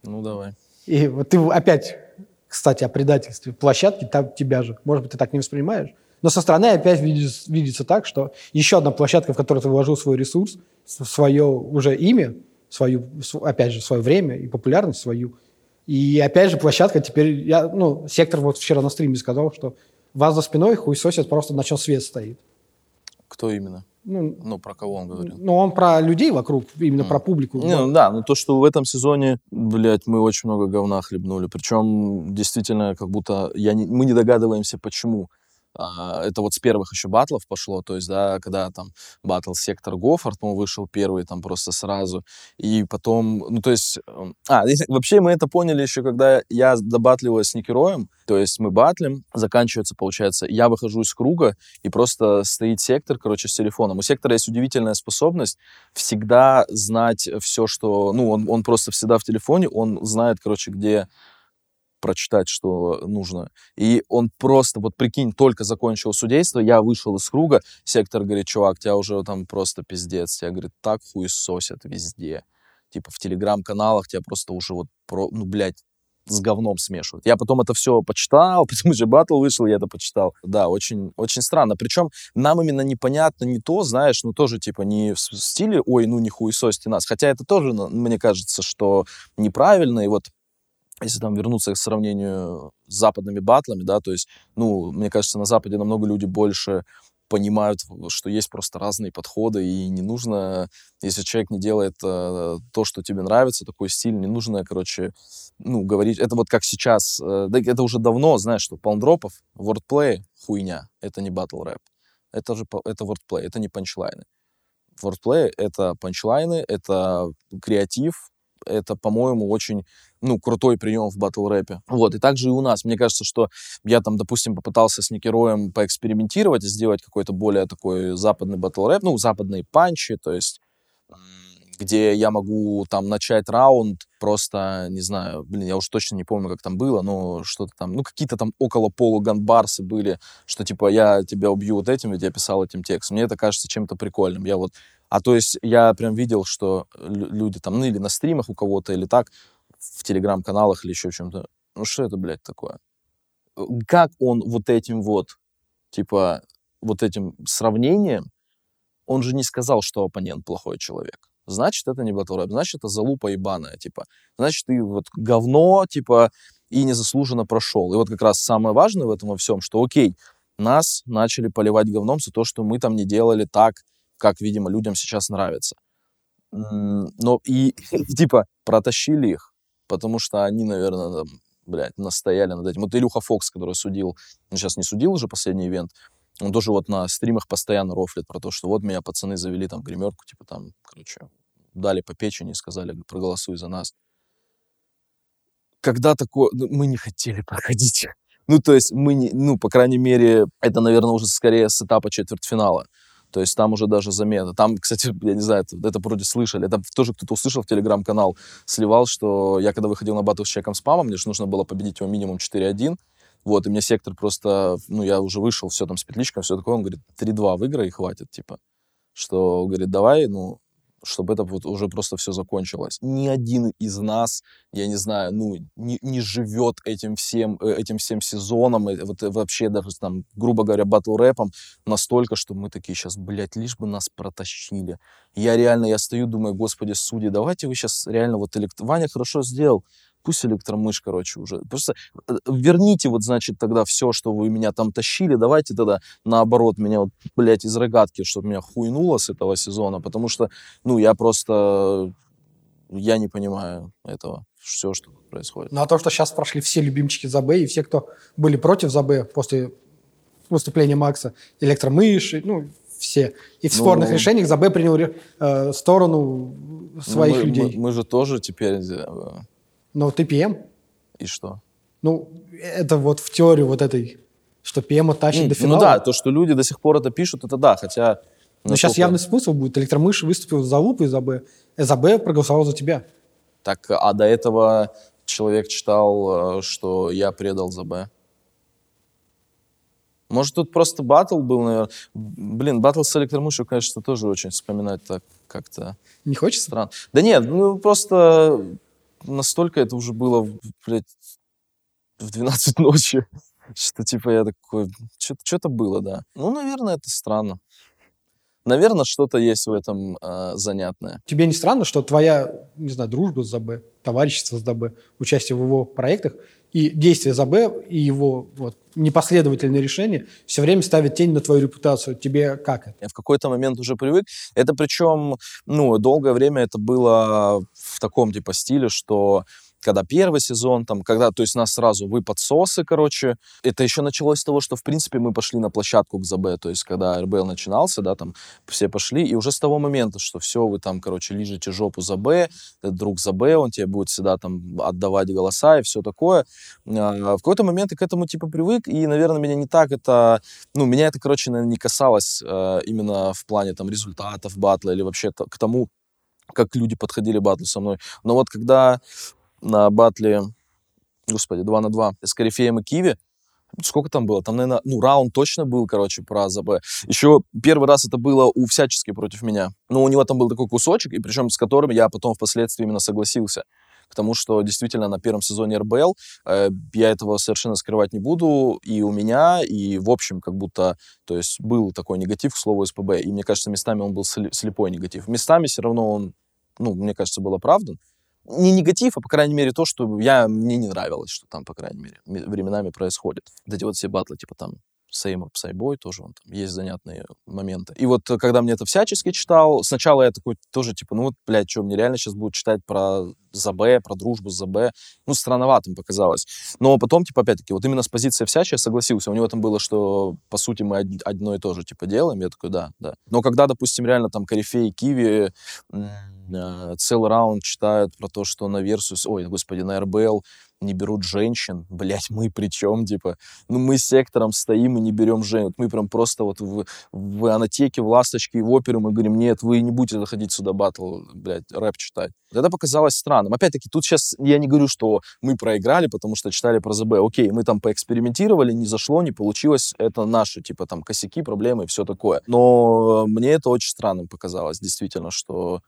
Ну, давай. И вот ты опять, кстати, о предательстве площадки, там тебя же. Может быть, ты так не воспринимаешь? Но со стороны опять видится, видится так, что еще одна площадка, в которую ты вложил свой ресурс, свое уже имя, свою, опять же, свое время и популярность свою. И опять же, площадка теперь... Я, ну, сектор вот вчера на стриме сказал, что вас за спиной хуесосит просто на чем свет стоит. Кто именно? Ну, ну, про кого он говорил? Ну, он про людей вокруг, именно mm. про публику. Не, ну, да, но то, что в этом сезоне, блядь, мы очень много говна хлебнули. Причем, действительно, как будто я не, мы не догадываемся, почему. А, это вот с первых еще батлов пошло, то есть, да, когда там батл Сектор Гофорд, по вышел первый там просто сразу, и потом, ну, то есть, эм, а, вообще мы это поняли еще, когда я добатливаюсь с Никероем, то есть мы батлим, заканчивается, получается, я выхожу из круга, и просто стоит Сектор, короче, с телефоном. У Сектора есть удивительная способность всегда знать все, что, ну, он, он просто всегда в телефоне, он знает, короче, где прочитать, что нужно. И он просто, вот прикинь, только закончил судейство, я вышел из круга, сектор говорит, чувак, тебя уже там просто пиздец. Я, говорит, так хуесосят везде. Типа в телеграм-каналах тебя просто уже вот, про, ну, блядь, с говном смешивают. Я потом это все почитал, потом уже батл вышел, я это почитал. Да, очень, очень странно. Причем нам именно непонятно не то, знаешь, ну тоже типа не в стиле, ой, ну не хуесосьте нас. Хотя это тоже, мне кажется, что неправильно. И вот если там вернуться к сравнению с западными батлами, да, то есть, ну, мне кажется, на Западе намного люди больше понимают, что есть просто разные подходы, и не нужно, если человек не делает э, то, что тебе нравится, такой стиль, не нужно, короче, ну, говорить, это вот как сейчас, э, это уже давно, знаешь, что палмдропов, wordplay, хуйня, это не батл рэп, это же, это wordplay, это не панчлайны. Wordplay — это панчлайны, это креатив, это, по-моему, очень, ну, крутой прием в батл рэпе. Вот, и также и у нас. Мне кажется, что я там, допустим, попытался с Никероем поэкспериментировать и сделать какой-то более такой западный батл рэп, ну, западные панчи, то есть где я могу там начать раунд просто, не знаю, блин, я уж точно не помню, как там было, но что-то там, ну, какие-то там около полу ганбарсы были, что типа я тебя убью вот этим, ведь я писал этим текстом. Мне это кажется чем-то прикольным. Я вот а то есть я прям видел, что люди там, ну или на стримах у кого-то, или так, в телеграм-каналах или еще чем-то. Ну что это, блядь, такое? как он вот этим вот, типа, вот этим сравнением, он же не сказал, что оппонент плохой человек. Значит, это не батл рэп, значит, это залупа ебаная, типа. Значит, ты вот говно, типа, и незаслуженно прошел. И вот как раз самое важное в этом во всем, что окей, нас начали поливать говном за то, что мы там не делали так, как, видимо, людям сейчас нравится. Но и, типа, протащили их, потому что они, наверное, там, блядь, настояли над этим. Вот Илюха Фокс, который судил, он сейчас не судил уже последний ивент, он тоже вот на стримах постоянно рофлит про то, что вот меня пацаны завели там гримерку, типа там, короче, дали по печени и сказали, проголосуй за нас. Когда такое... Ну, мы не хотели проходить. Ну, то есть мы не... Ну, по крайней мере, это, наверное, уже скорее с этапа четвертьфинала. То есть там уже даже замена. Там, кстати, я не знаю, это, это вроде слышали. Это тоже кто-то услышал в телеграм-канал, сливал, что я когда выходил на батл с человеком спамом, мне же нужно было победить его минимум 4-1. Вот, и мне сектор просто, ну, я уже вышел, все там с петличком, все такое. Он говорит, 3-2 выиграй и хватит, типа. Что, говорит, давай, ну, чтобы это вот уже просто все закончилось. Ни один из нас, я не знаю, ну, не, не живет этим всем, э, этим всем сезоном, э, вот э, вообще даже там, грубо говоря, батл рэпом настолько, что мы такие сейчас, блядь, лишь бы нас протащили. Я реально, я стою, думаю, господи, судьи, давайте вы сейчас реально вот элект... Ваня хорошо сделал, пусть электромышь, короче, уже. Просто э, верните вот, значит, тогда все, что вы меня там тащили, давайте тогда наоборот меня вот, блядь, из рогатки, чтобы меня хуйнуло с этого сезона, потому что, ну, я просто, я не понимаю этого, все, что происходит. Ну, а то, что сейчас прошли все любимчики ЗАБ, и все, кто были против ЗАБ после выступления Макса, электромыши, ну, все. И в ну, спорных решениях ЗАБ принял э, сторону своих мы, людей. Мы, мы же тоже теперь э, но ты ПМ. И что? Ну, это вот в теорию вот этой, что ПМ тащит mm, до финала. Ну да, то, что люди до сих пор это пишут, это да, хотя... Но сейчас явный смысл будет. Электромышь выступил за лупу из АБ. Из АБ проголосовал за тебя. Так, а до этого человек читал, э, что я предал за Б. Может, тут просто батл был, наверное. Блин, батл с электромышью, конечно, тоже очень вспоминать так как-то... Не хочется? Странно. Да нет, ну просто настолько это уже было, блядь, в 12 ночи, что, типа, я такой, что-то было, да. Ну, наверное, это странно. Наверное, что-то есть в этом э, занятное. Тебе не странно, что твоя, не знаю, дружба с ЗАБ, товарищество с ЗАБ, участие в его проектах и действия ЗАБ, и его вот, непоследовательные решения все время ставят тень на твою репутацию. Тебе как это? Я в какой-то момент уже привык. Это причем, ну, долгое время это было в таком типа стиле, что когда первый сезон, там, когда, то есть нас сразу вы подсосы, короче. Это еще началось с того, что, в принципе, мы пошли на площадку к ЗБ, то есть когда РБЛ начинался, да, там все пошли, и уже с того момента, что все, вы там, короче, лижете жопу ЗБ, э, друг ЗБ, он тебе будет всегда там отдавать голоса и все такое. А, в какой-то момент я к этому, типа, привык, и, наверное, меня не так это, ну, меня это, короче, наверное, не касалось э, именно в плане, там, результатов батла или вообще к тому, как люди подходили батлу со мной. Но вот когда на батле, господи, 2 на 2 с Корифеем и Киви. Сколько там было? Там, наверное, ну, раунд точно был, короче, про ЗБ. Еще первый раз это было у Всячески против меня. Но у него там был такой кусочек, и причем с которым я потом впоследствии именно согласился. К тому, что действительно на первом сезоне РБЛ э, я этого совершенно скрывать не буду. И у меня, и в общем, как будто, то есть был такой негатив, к слову, СПБ. И мне кажется, местами он был слепой негатив. Местами все равно он, ну, мне кажется, был оправдан не негатив, а, по крайней мере, то, что я, мне не нравилось, что там, по крайней мере, временами происходит. Вот эти вот все батлы, типа там Сеймур Псайбой тоже, он, там есть занятные моменты. И вот когда мне это всячески читал, сначала я такой тоже, типа, ну вот, блядь, что, мне реально сейчас будут читать про ЗБ, про дружбу с ЗБ. Ну, странноватым показалось. Но потом, типа, опять-таки, вот именно с позиции всячи я согласился. У него там было, что, по сути, мы одно и то же, типа, делаем. Я такой, да, да. Но когда, допустим, реально там Корифей, Киви э, целый раунд читают про то, что на Versus, ой, господи, на РБЛ не берут женщин. Блять, мы при чем, типа? Ну, мы сектором стоим и не берем женщин. Мы прям просто вот в, в анотеке, в Ласточке в опере мы говорим, нет, вы не будете заходить сюда батл, блядь, рэп читать. Это показалось странным. Опять-таки, тут сейчас я не говорю, что мы проиграли, потому что читали про ЗБ. Окей, мы там поэкспериментировали, не зашло, не получилось. Это наши, типа, там, косяки, проблемы и все такое. Но мне это очень странным показалось, действительно, что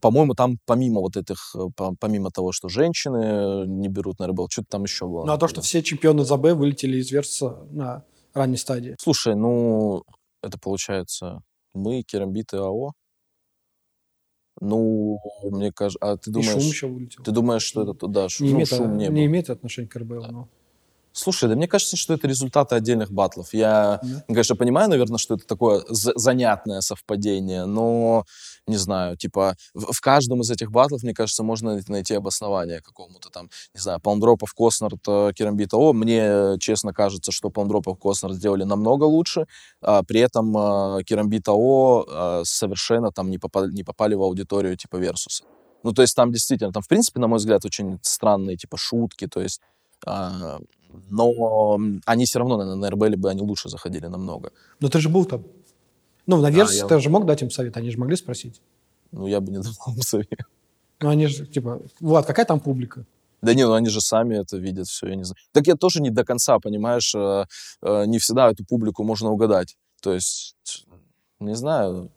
по-моему, там помимо вот этих, э, помимо того, что женщины не берут на РБЛ, что-то там еще было. Ну, а то, что все чемпионы ЗАБ вылетели из Верса на ранней стадии. Слушай, ну, это получается мы, Керамбит и АО. Ну, мне кажется, а ты думаешь... И шум еще вылетел. Ты думаешь, что это, да, шум, не, ну, имеет, шум не, не имеет отношения к РБЛ, но... Слушай, да мне кажется, что это результаты отдельных батлов. Я, Да. конечно, понимаю, наверное, что это такое за- занятное совпадение, но, не знаю, типа, в, в каждом из этих батлов, мне кажется, можно найти обоснование какому-то там, не знаю, Палмдропов, Коснард, э, Керамбит АО. Мне, честно, кажется, что Палмдропов, Коснард сделали намного лучше, а при этом э, Керамбит АО э, совершенно там не попали, не попали в аудиторию типа Версуса. Ну, то есть там действительно, там, в принципе, на мой взгляд, очень странные, типа, шутки, то есть а, но они все равно, наверное, на РБЛ бы они лучше заходили намного. Но ты же был там. Ну, на Версе я- ты же мог дать им совет, они же могли спросить. Ну, я бы не давал им совет. Ну, они же, типа, Влад, какая там публика? Да не, ну они же сами это видят, все, я не знаю. Так я тоже не до конца, понимаешь, э, э, не всегда эту публику можно угадать. То есть, не знаю.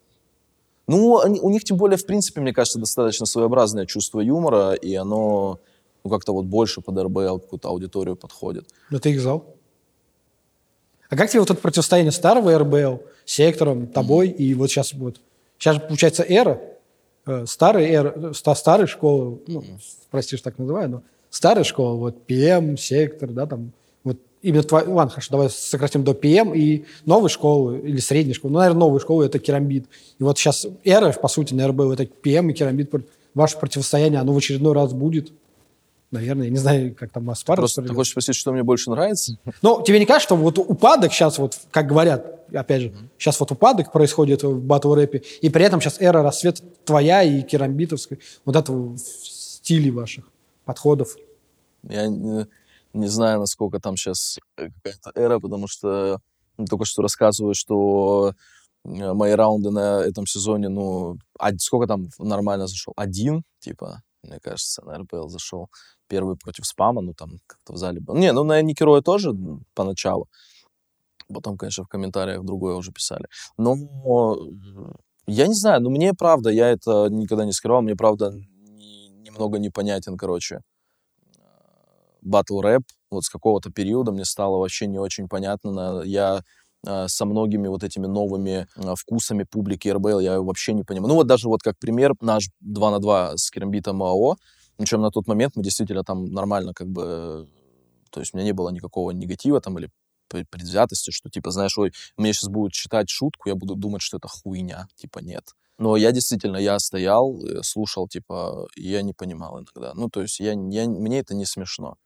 Ну, они- у них тем более, в принципе, мне кажется, достаточно своеобразное чувство юмора, и оно ну, как-то вот больше под РБЛ какую-то аудиторию подходит. Но ты их зал. А как тебе вот это противостояние старого РБЛ, сектором, тобой и вот сейчас вот... Сейчас, получается, эра, э, старая эра, ста- старая школа, ну, прости, что так называю, но старая школа, вот ПМ, сектор, да, там, вот именно твой... Ладно, хорошо, давай сократим до ПМ и новой школы или средней школы. Ну, наверное, новая школа — это керамбит. И вот сейчас эра, по сути, на РБЛ — это ПМ и керамбит. Ваше противостояние, оно в очередной раз будет. Наверное, я не знаю, как там Аспар Просто ты хочешь спросить, что мне больше нравится? Ну, тебе не кажется, что вот упадок сейчас, вот, как говорят, опять же, сейчас вот упадок происходит в батл рэпе, и при этом сейчас эра рассвета твоя и керамбитовской, вот этого стиле ваших подходов. Я не, не знаю, насколько там сейчас какая-то эра, потому что ну, только что рассказываю, что э, мои раунды на этом сезоне, ну, а сколько там нормально зашел? Один, типа, мне кажется, на РПЛ зашел. Первый против спама, ну, там как-то в зале был. Не, ну, на Никероя тоже поначалу. Потом, конечно, в комментариях другое уже писали. Но я не знаю, ну, мне правда, я это никогда не скрывал, мне правда не- немного непонятен, короче, батл рэп вот с какого-то периода мне стало вообще не очень понятно. Я со многими вот этими новыми э, вкусами публики РБЛ я вообще не понимаю. Ну вот даже вот как пример наш 2 на 2 с Керамбитом АО, причем на тот момент мы действительно там нормально как бы... э, То есть у меня не было никакого негатива там или пре- предвзятости, что типа, знаешь, ой, мне сейчас будут читать шутку, я буду думать, что это хуйня. Типа нет. Но я действительно, я стоял, э, слушал, типа, я не понимал иногда. Ну, то есть я, я, мне это не смешно.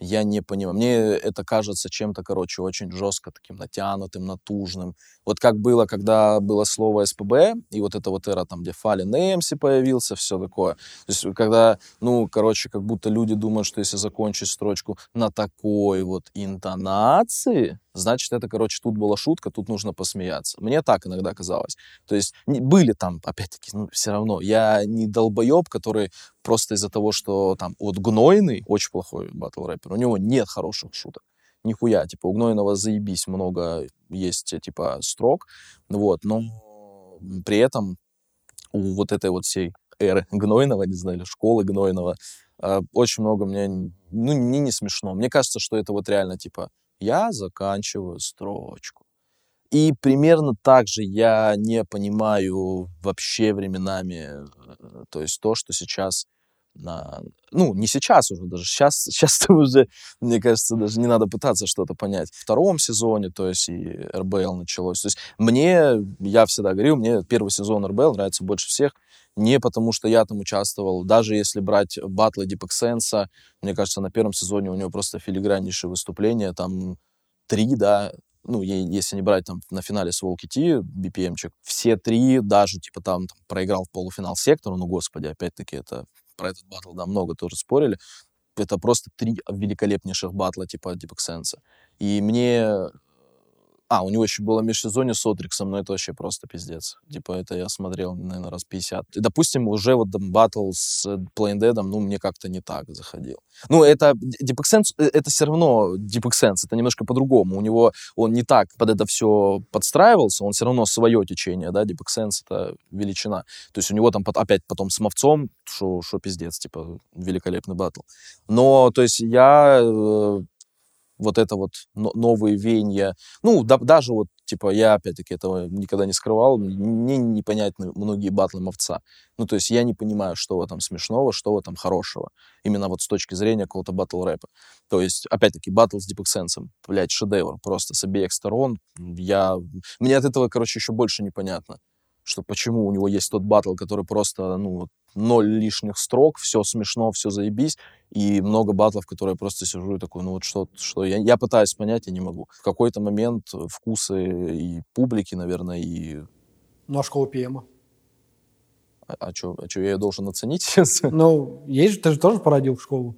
Я не понимаю. Мне это кажется чем-то, короче, очень жестко таким натянутым, натужным. Вот как было, когда было слово СПБ, и вот эта вот эра там, где Фалин Эмси появился, все такое. То есть когда, ну, короче, как будто люди думают, что если закончить строчку на такой вот интонации, значит, это, короче, тут была шутка, тут нужно посмеяться. Мне так иногда казалось. То есть не- были там, опять-таки, ну, все равно. Я не долбоеб, который просто из-за того, что там вот Гнойный, очень плохой батл рэпер, у него нет хороших шуток. Нихуя, типа, у Гнойного заебись много есть, типа, строк, вот, но при этом у вот этой вот всей эры Гнойного, не знаю, школы Гнойного, э, очень много мне, ну, мне не смешно. Мне кажется, что это вот реально, типа, я заканчиваю строчку. И примерно так же я не понимаю вообще временами, э, то есть то, что сейчас. Ну, не сейчас уже даже, сейчас, сейчас уже, мне кажется, даже не надо пытаться что-то понять. В втором сезоне, то есть и РБЛ началось. То есть мне, я всегда говорил, мне первый сезон РБЛ нравится больше всех, не потому что я там участвовал, даже если брать батлы Дипексенса, мне кажется, на первом сезоне у него просто филиграннейшее выступление, там три, да, ну, если не брать там на финале с Волки Ти, BPM-чик, все три, даже, типа, там, там проиграл в полуфинал сектору, ну, господи, опять-таки, это про этот батл, да, много тоже спорили, это просто три великолепнейших батла, типа, Дипексенса. И мне А, у него еще было межсезонье с Отриксом, но это вообще просто пиздец. Типа, это я смотрел, наверное, раз 50. И, допустим, уже вот там батл с Plain Dead, ну, мне как-то не так заходил. Ну, это Deep Sense, э, это все равно Deep Sense, это немножко по-другому. У него он не так под это все подстраивался, он все равно свое течение, да, Deep Sense это величина. То есть у него там опять потом с Мовцом, что пиздец, типа, великолепный батл. Но, то есть я э, вот это вот новые веяния. Ну, да, даже вот, типа, я, опять-таки, этого никогда не скрывал, мне непонятны многие батлы мовца. Ну, то есть я не понимаю, что в этом смешного, что в этом хорошего. Именно вот с точки зрения какого-то батл рэпа. То есть, опять-таки, батл с Sense, блядь, шедевр просто с обеих сторон. Я... Мне от этого, короче, еще больше непонятно что почему у него есть тот батл, который просто, ну, ноль лишних строк, все смешно, все заебись, и много батлов, которые я просто сижу и такой, ну вот что, что я, я пытаюсь понять, я не могу. В какой-то момент вкусы и публики, наверное, и... Ну, а школа ПМа? А, а что, а чё, я ее должен оценить? Ну, есть же, ты же тоже породил в школу.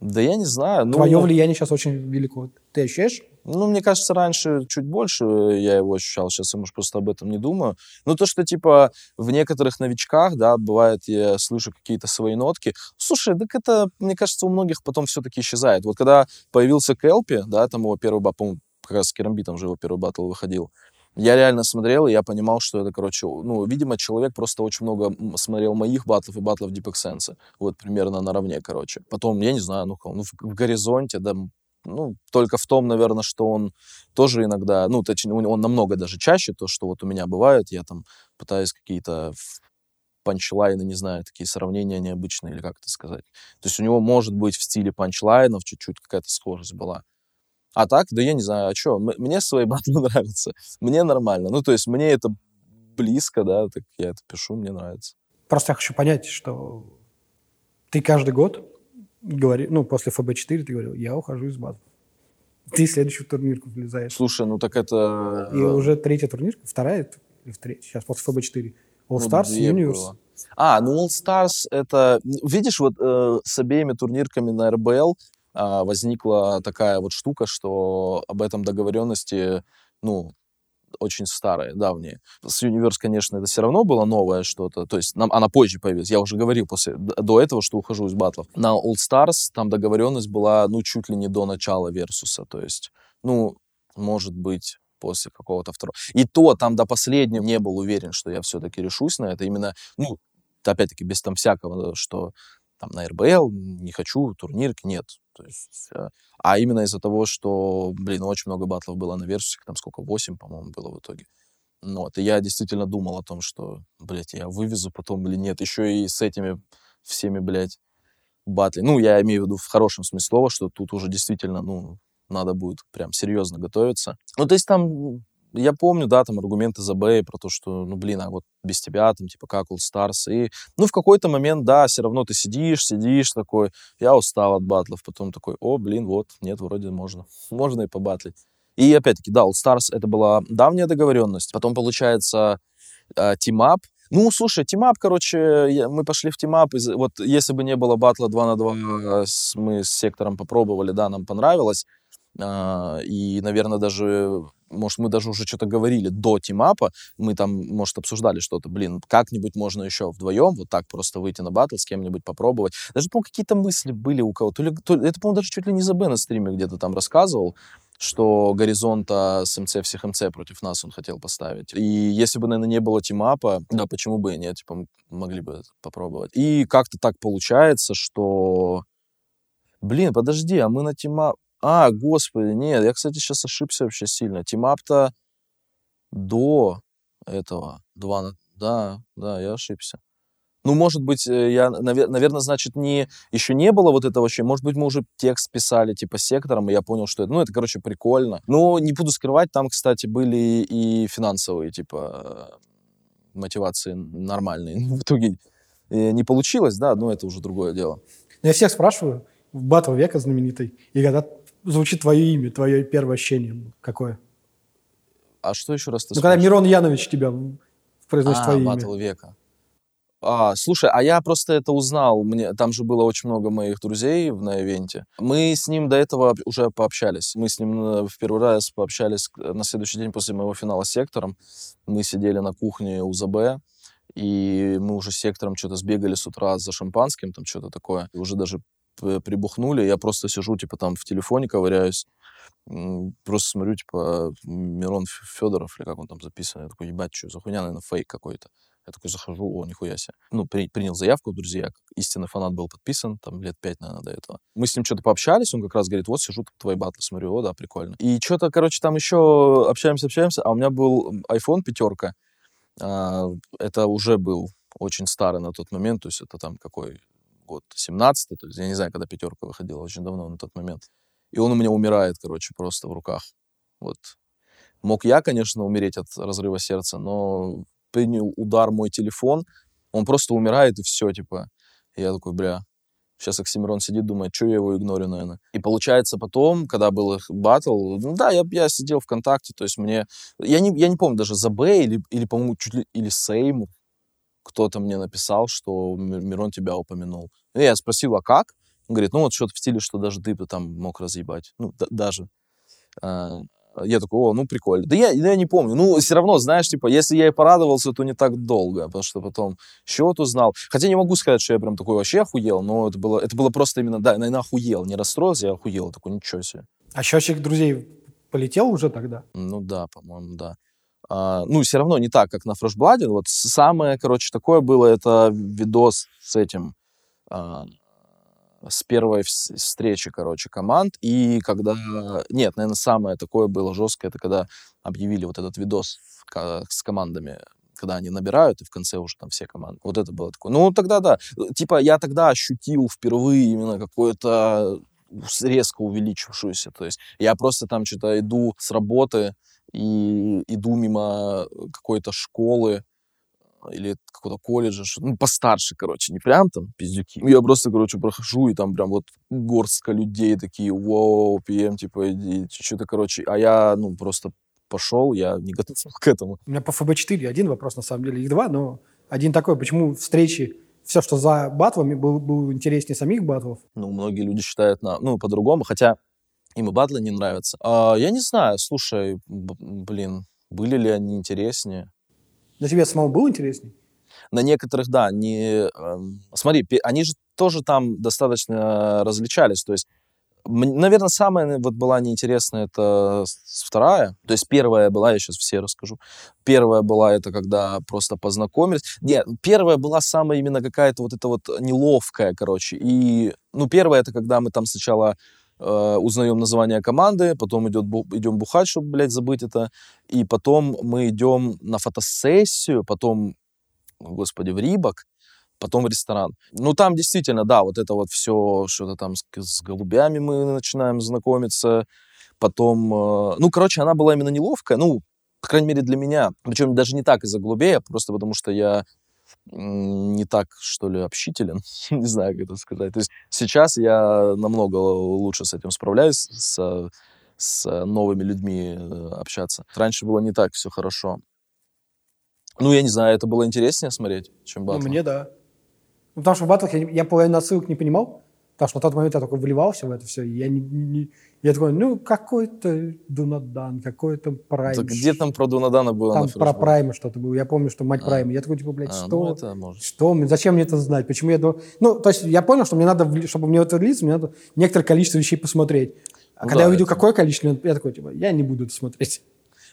Да я не знаю. Ну, Твое влияние сейчас очень велико. Ты ощущаешь? Ну, мне кажется, раньше чуть больше я его ощущал, сейчас я, может, просто об этом не думаю. Ну, то, что, типа, в некоторых новичках, да, бывает, я слышу какие-то свои нотки. Слушай, так это, мне кажется, у многих потом все-таки исчезает. Вот когда появился Келпи, да, там его первый, по-моему, как раз с Керамбитом же его первый батл выходил, я реально смотрел, и я понимал, что это, короче, ну, видимо, человек просто очень много смотрел моих батлов и батлов Deep Sense. Вот примерно наравне, короче. Потом, я не знаю, ну, ну в, в горизонте, да, ну, только в том, наверное, что он тоже иногда, ну, точнее, он намного даже чаще, то, что вот у меня бывает, я там пытаюсь какие-то панчлайны, не знаю, такие сравнения необычные, или как это сказать. То есть у него может быть в стиле панчлайнов чуть-чуть какая-то схожесть была. А так, да я не знаю, а что, мне свои батлы нравятся, мне нормально. Ну, то есть мне это близко, да, так я это пишу, мне нравится. Просто я хочу понять, что ты каждый год говори, ну, после ФБ-4 ты говорил, я ухожу из базы. Ты следующую турнирку влезаешь. Слушай, ну так это... И уже третья турнирка, вторая или третья, сейчас после ФБ-4. All Stars, ну, Universe. А, ну All Stars это... Видишь, вот э, с обеими турнирками на РБЛ э, возникла такая вот штука, что об этом договоренности, ну, очень старые, давние. С Universe, конечно, это все равно было новое что-то, то есть нам, она позже появилась. Я уже говорил после, до этого, что ухожу из батлов. На All Stars там договоренность была, ну, чуть ли не до начала Версуса, то есть, ну, может быть, после какого-то второго. И то там до последнего не был уверен, что я все-таки решусь на это. Именно, ну, опять-таки, без там всякого, что там на РБЛ не хочу, турнирки, нет. То есть, э, а именно из-за того, что, блин, очень много батлов было на версусах, там сколько, 8, по-моему, было в итоге. Ну, вот, и я действительно думал о том, что, блядь, я вывезу потом или нет. Еще и с этими всеми, блядь, батли. Ну, я имею в виду в хорошем смысле слова, что тут уже действительно, ну, надо будет прям серьезно готовиться. Ну, то есть там я помню, да, там аргументы за Бэй про то, что, ну, блин, а вот без тебя, там, типа, как All Stars. И, ну, в какой-то момент, да, все равно ты сидишь, сидишь такой, я устал от батлов, потом такой, о, блин, вот, нет, вроде можно, можно и побатлить. И опять-таки, да, All Stars это была давняя договоренность. Потом, получается, team up. Э, ну, слушай, team up, короче, мы пошли в team up. Вот если бы не было батла 2 на 2, мы с сектором попробовали, да, нам понравилось. А, и, наверное, даже может, мы даже уже что-то говорили до тимапа, мы там, может, обсуждали что-то, блин, как-нибудь можно еще вдвоем вот так просто выйти на батл, с кем-нибудь попробовать. Даже, по-моему, какие-то мысли были у кого-то. То ли, то, это, по-моему, даже чуть ли не за на стриме где-то там рассказывал, что горизонта с МЦ всех МЦ против нас он хотел поставить. И если бы, наверное, не было тимапа, да, почему бы и нет, типа, могли бы попробовать. И как-то так получается, что... Блин, подожди, а мы на team up... А, господи, нет, я, кстати, сейчас ошибся вообще сильно. Team up-то до этого. Два. Да, да, я ошибся. Ну, может быть, э, я, наверное, значит, не, еще не было вот этого вообще. Может быть, мы уже текст писали, типа, сектором, и я понял, что это, ну, это, короче, прикольно. Но не буду скрывать, там, кстати, были и финансовые, типа, мотивации нормальные. В итоге э, не получилось, да, но это уже другое дело. Я всех спрашиваю, батл века знаменитый, и когда звучит твое имя, твое первое ощущение какое? А что еще раз ты Ну, когда Мирон Янович тебя произносит а, твое батл века. А, слушай, а я просто это узнал. Мне, там же было очень много моих друзей на ивенте. Мы с ним до этого уже пообщались. Мы с ним э, в первый раз пообщались на следующий день после моего финала с сектором. Мы сидели на кухне у ЗБ, и мы уже с сектором что-то сбегали с утра за шампанским, там что-то такое. И уже даже прибухнули. Я просто сижу, типа, там в телефоне ковыряюсь. Просто смотрю, типа, Мирон Федоров, или как он там записан. Я такой, ебать, что за хуйня, наверное, фейк какой-то. Я такой захожу, о, нихуя себе. Ну, при, принял заявку, друзья, истинный фанат был подписан, там, лет пять, наверное, до этого. Мы с ним что-то пообщались, он как раз говорит, вот, сижу, твои батлы смотрю, о, да, прикольно. И что-то, короче, там еще общаемся, общаемся, а у меня был iPhone пятерка, а, это уже был очень старый на тот момент, то есть это там какой год, 17 то есть я не знаю, когда пятерка выходила, очень давно на тот момент. И он у меня умирает, короче, просто в руках. Вот. Мог я, конечно, умереть от разрыва сердца, но принял удар мой телефон, он просто умирает, и все, типа. Я такой, бля, сейчас Оксимирон сидит, думает, что я его игнорю, наверное. И получается потом, когда был их батл, ну да, я, я сидел ВКонтакте, то есть мне... Я не, я не помню, даже за Б или, или по-моему, чуть ли... Или Сейм кто-то мне написал, что Мирон тебя упомянул. И я спросил, а как? Он говорит, ну вот что-то в стиле, что даже ты бы там мог разъебать. Ну, даже. А, я такой, о, ну прикольно. Да я, я не помню. Ну, все равно, знаешь, типа, если я и порадовался, то не так долго, потому что потом счет узнал. Хотя не могу сказать, что я прям такой вообще охуел, но это было, это было просто именно, да, наверное, охуел. Не расстроился, я охуел. Такой, ничего себе. А счетчик друзей полетел уже тогда? Ну да, по-моему, да. А, ну, все равно не так, как на Фрешбладе. Вот самое, короче, такое было, это видос с этим, а, с первой встречи, короче, команд. И когда... Нет, наверное, самое такое было жесткое, это когда объявили вот этот видос с командами, когда они набирают, и в конце уже там все команды. Вот это было такое. Ну, тогда да. Типа, я тогда ощутил впервые именно какое-то резко увеличившуюся. То есть я просто там что-то иду с работы и иду мимо какой-то школы, или какого-то колледжа, ну, постарше, короче, не прям там пиздюки. Я просто, короче, прохожу, и там прям вот горстка людей такие, вау, ПМ, типа, иди, что-то, короче, а я, ну, просто пошел, я не готов к этому. У меня по ФБ-4 один вопрос, на самом деле, их два, но один такой, почему встречи, все, что за батлами, был, был интереснее самих батлов? Ну, многие люди считают, на, ну, по-другому, хотя им и батлы не нравятся. А, я не знаю, слушай, блин, были ли они интереснее? Для тебя самому было интересней? На некоторых, да, не... Э, смотри, они же тоже там достаточно различались, то есть Наверное, самая вот была неинтересная это вторая. То есть первая была, я сейчас все расскажу. Первая была это когда просто познакомились. Нет, первая была самая именно какая-то вот эта вот неловкая, короче. И, ну, первая это когда мы там сначала э, узнаем название команды, потом идет, идем бухать, чтобы, блядь, забыть это, и потом мы идем на фотосессию, потом, господи, в Рибок, потом в ресторан. Ну, там действительно, да, вот это вот все, что-то там с, с голубями мы начинаем знакомиться, потом, э, ну, короче, она была именно неловкая, ну, по крайней мере, для меня. Причем даже не так из-за голубей, а просто потому что я не так, что ли, общителен, не знаю, как это сказать. То есть сейчас я намного лучше с этим справляюсь, с, с новыми людьми э, общаться. Раньше было не так все хорошо. Ну, я не знаю, это было интереснее смотреть, чем батл. Ну, мне да. Потому что в батлах я, я половину отсылок не понимал, потому что на тот момент я только вливался в это все, и я не, не, я такой, ну, какой-то Дунадан, какой-то Прайм. Так где там про Дунадана было? Там про Прайма что-то было. Я помню, что мать а. Прайма. Я такой, типа, блядь, а, что? Ну. Что? Зачем мне это знать? Почему я... Ну, то есть я понял, что мне надо, чтобы мне это влиться, мне надо некоторое количество вещей посмотреть. А ну, когда да, я увидел, это... какое количество, я такой, типа, я не буду это смотреть.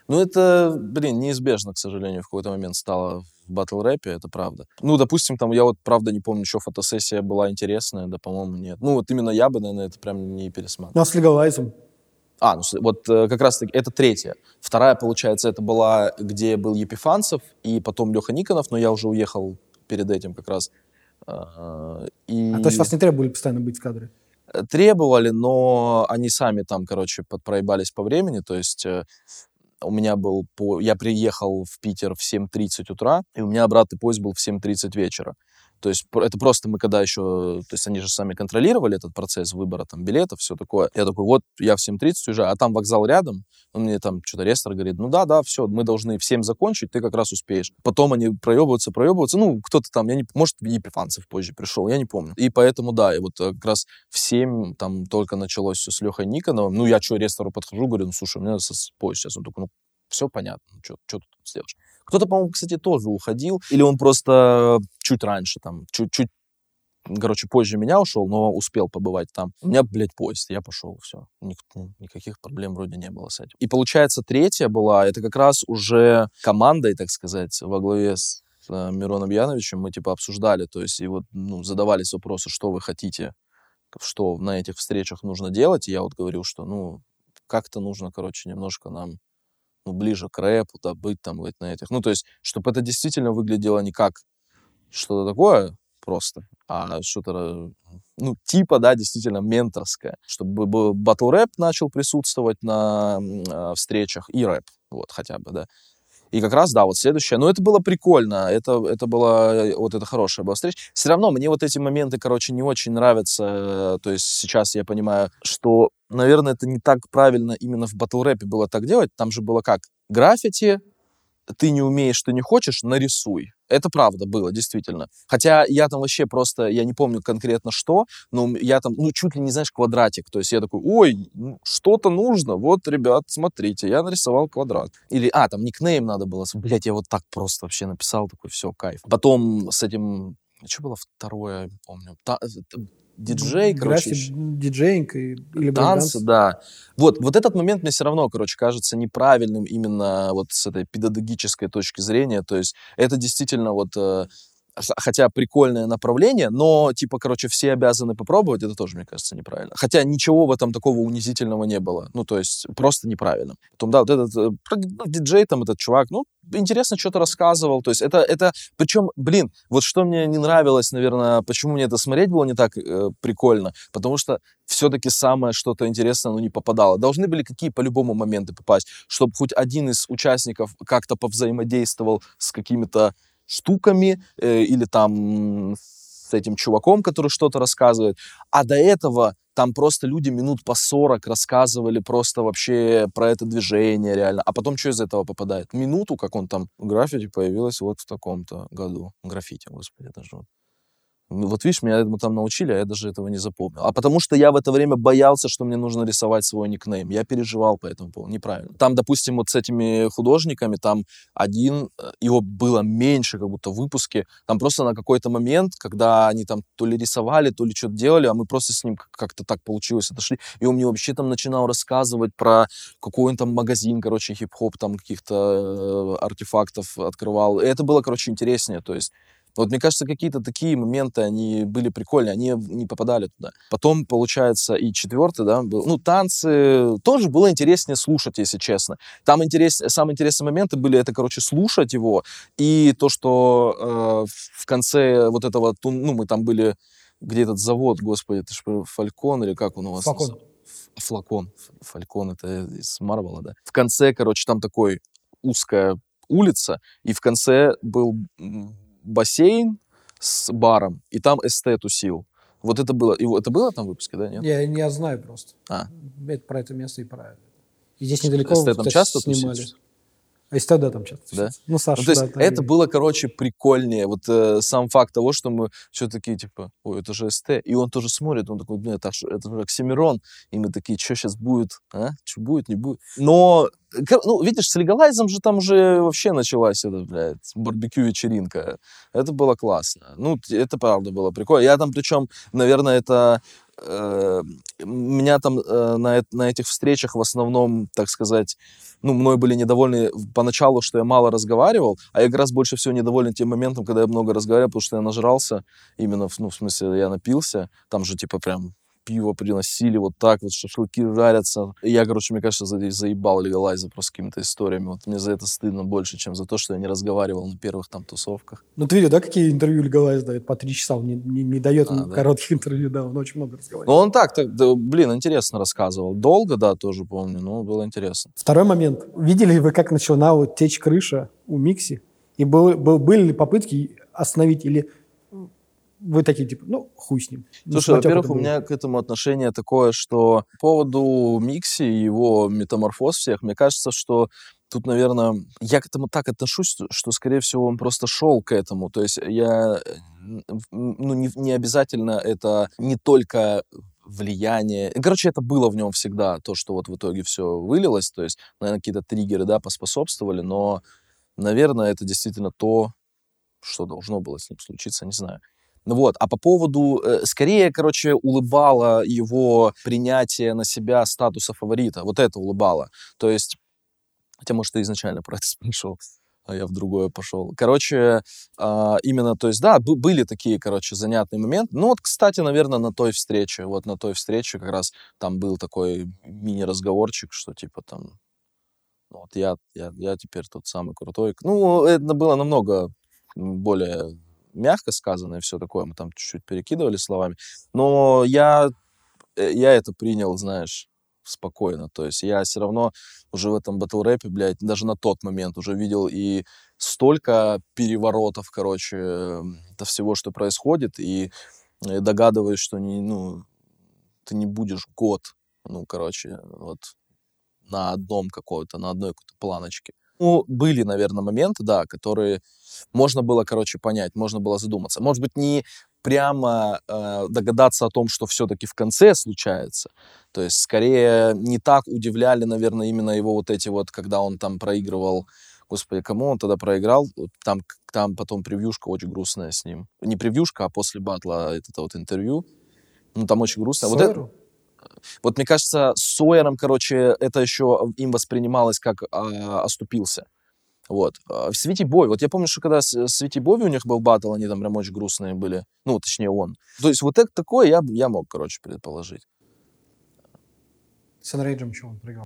Ну, это, блин, неизбежно, к сожалению, в какой-то момент стало в батл рэпе, это правда. Ну, допустим, там, я вот, правда, не помню, что фотосессия была интересная, да, по-моему, нет. Ну, вот именно я бы, наверное, это прям не пересматривал. Ну, а с легалайзом? А, ну вот э, как раз таки это третья. Вторая, получается, это была, где был Епифанцев и потом Леха Никонов, но я уже уехал перед этим как раз. А, и... А то есть вас не требовали постоянно быть в кадре? Э, требовали, но они сами там, короче, подпроебались по времени, то есть э, у меня был... По... Я приехал в Питер в 7.30 утра, и у меня обратный поезд был в 7.30 вечера. То есть это просто мы когда еще, то есть они же сами контролировали этот процесс выбора там билетов, все такое. Я такой, вот я в 7.30 уезжаю, а там вокзал рядом. Он мне там что-то рестор говорит, ну да, да, все, мы должны в 7 закончить, ты как раз успеешь. Потом они проебываются, проебываются. Ну, кто-то там, я не, может, Епифанцев позже пришел, я не помню. И поэтому, да, и вот э, как раз в 7 там только началось все с Лехой Никоновым. Ну, я что, рестору подхожу, говорю, ну, слушай, у меня поезд сейчас. Он такой, ну, все понятно, ну, что ты тут сделаешь? Кто-то, по-моему, кстати, тоже уходил, или он просто чуть раньше, там, чуть-чуть короче, позже меня ушел, но успел побывать там. У меня, блядь, поезд, я пошел, все. Ник, ну, никаких проблем вроде не было с этим. И получается, третья была, это как раз уже командой, так сказать, во главе с э, Мироном Яновичем мы, типа, обсуждали, то есть, и вот, ну, задавались вопросы, что вы хотите, что на этих встречах нужно делать, и я вот говорил, что, ну, как-то нужно, короче, немножко нам ну, ближе к рэпу, да, быть там вот на этих. Ну, то есть, чтобы это действительно выглядело не как что-то такое просто, а что-то, ну, типа, да, действительно менторское. Чтобы батл рэп начал присутствовать на э, встречах и рэп, вот, хотя бы, да. И как раз, да, вот следующее. Но это было прикольно. Это, это была, вот это хорошая была встреча. Все равно мне вот эти моменты, короче, не очень нравятся. То есть сейчас я понимаю, что, наверное, это не так правильно именно в батл-рэпе было так делать. Там же было как? Граффити, ты не умеешь, ты не хочешь, нарисуй. Это правда было, действительно. Хотя я там вообще просто, я не помню конкретно что, но я там, ну, чуть ли не, знаешь, квадратик. То есть я такой, ой, ну, что-то нужно. Вот, ребят, смотрите, я нарисовал квадрат. Или, а, там никнейм надо было. Блять, я вот так просто вообще написал, такой, все, кайф. Потом с этим, что было второе, помню, Та, э, диджей, короче. диджейнг или Танцы, да. Вот, вот этот момент мне все равно, короче, кажется неправильным именно вот с этой педагогической точки зрения. То есть это действительно вот э, хотя прикольное направление, но, типа, короче, все обязаны попробовать, это тоже, мне кажется, неправильно. Хотя ничего в этом такого унизительного не было. Ну, то есть, просто неправильно. Потом, да, вот этот э, ну, диджей, там, этот чувак, ну, интересно что-то рассказывал. То есть, это, это, причем, блин, вот что мне не нравилось, наверное, почему мне это смотреть было не так э, прикольно, потому что все-таки самое что-то интересное, ну, не попадало. Должны были какие по-любому моменты попасть, чтобы хоть один из участников как-то повзаимодействовал с какими-то штуками э, или там с этим чуваком, который что-то рассказывает. А до этого там просто люди минут по 40 рассказывали просто вообще про это движение реально. А потом что из этого попадает? Минуту, как он там, граффити появилось вот в таком-то году. Граффити, господи, это же вот вот видишь, меня этому там научили, а я даже этого не запомнил. А потому что я в это время боялся, что мне нужно рисовать свой никнейм. Я переживал по этому поводу. Неправильно. Там, допустим, вот с этими художниками, там один, э, его было меньше как будто в выпуске. Там просто на какой-то момент, когда они там то ли рисовали, то ли что-то делали, а мы просто с ним как-то так получилось отошли. И он мне вообще там начинал рассказывать про какой он там магазин, короче, хип-хоп, там каких-то э, артефактов открывал. И это было, короче, интереснее. То есть вот мне кажется, какие-то такие моменты, они были прикольные, они не попадали туда. Потом, получается, и четвертый, да, был, ну, танцы тоже было интереснее слушать, если честно. Там интерес, самые интересные моменты были, это, короче, слушать его, и то, что э, в конце вот этого, ну, мы там были, где этот завод, господи, это же Фалькон, или как он у вас? Флакон. Флакон. Фалькон, это из Марвела, да. В конце, короче, там такой узкая улица, и в конце был бассейн с баром, и там СТ тусил. Вот это было, и это было там в выпуске, да, нет? Я, я знаю просто. А. Это про это место и про И здесь недалеко СТ там часто снимали. А СТ, да, там часто. Да? Ну, Саша, ну, то есть да, это и... было, короче, прикольнее. Вот э, сам факт того, что мы все такие, типа, ой, это же СТ. И он тоже смотрит, он такой, нет, это же Оксимирон. И мы такие, что сейчас будет, а? Что будет, не будет. Но ну, видишь, с легалайзом же там уже вообще началась эта, блядь, барбекю-вечеринка. Это было классно. Ну, это правда было прикольно. Я там, причем, наверное, это... Э, меня там э, на, на этих встречах в основном, так сказать, ну, мной были недовольны поначалу, что я мало разговаривал, а я как раз больше всего недоволен тем моментом, когда я много разговаривал, потому что я нажрался, именно, ну, в смысле, я напился, там же, типа, прям пиво приносили, вот так вот, шашлыки жарятся. И я, короче, мне кажется, за, заебал легалайза просто какими-то историями. Вот мне за это стыдно больше, чем за то, что я не разговаривал на первых там тусовках. Ну, ты видел, да, какие интервью легалайз дает? По три часа он не, не, не дает а, коротких да. интервью, да, он очень много разговаривает. Ну, он так, так да, блин, интересно рассказывал. Долго, да, тоже помню, но было интересно. Второй момент. Видели ли вы, как начала вот течь крыша у Микси? И был, был, были ли попытки остановить или вы такие, типа, ну, хуй с ним. Слушай, во-первых, у меня к этому отношение такое, что по поводу Микси и его метаморфоз всех, мне кажется, что тут, наверное, я к этому так отношусь, что, скорее всего, он просто шел к этому. То есть я, ну, не, не обязательно это не только влияние. Короче, это было в нем всегда, то, что вот в итоге все вылилось. То есть, наверное, какие-то триггеры, да, поспособствовали, но, наверное, это действительно то, что должно было с ним случиться, не знаю. Вот, а по поводу, э, скорее, короче, улыбало его принятие на себя статуса фаворита. Вот это улыбало. То есть, хотя, может, ты изначально про это спрашивал, а я в другое пошел. Короче, э, именно, то есть, да, были такие, короче, занятные моменты. Ну вот, кстати, наверное, на той встрече, вот на той встрече как раз там был такой мини-разговорчик, что типа там, ну, вот я, я, я теперь тот самый крутой. Ну, это было намного более мягко сказано и все такое, мы там чуть-чуть перекидывали словами, но я, э, я это принял, знаешь, спокойно, то есть я все равно уже в этом батл рэпе, блядь, даже на тот момент уже видел и столько переворотов, короче, до всего, что происходит, и э, догадываюсь, что не, ну, ты не будешь год, ну, короче, вот на одном какой-то, на одной какой-то планочке. Ну, были, наверное, моменты, да, которые можно было, короче, понять, можно было задуматься. Может быть, не прямо э, догадаться о том, что все-таки в конце случается. То есть, скорее, не так удивляли, наверное, именно его вот эти вот, когда он там проигрывал Господи, кому он тогда проиграл? Там, там потом превьюшка очень грустная с ним. Не превьюшка, а после батла это, вот интервью. Ну, там очень грустно. Вот это, вот мне кажется, с Сойером, короче, это еще им воспринималось как а, оступился. Вот. А в Свете Бой, вот я помню, что когда с Свете Бови у них был батл, они там прям очень грустные были. Ну, точнее, он. То есть вот это такое я, я мог, короче, предположить. С Энрейджем чего он проиграл?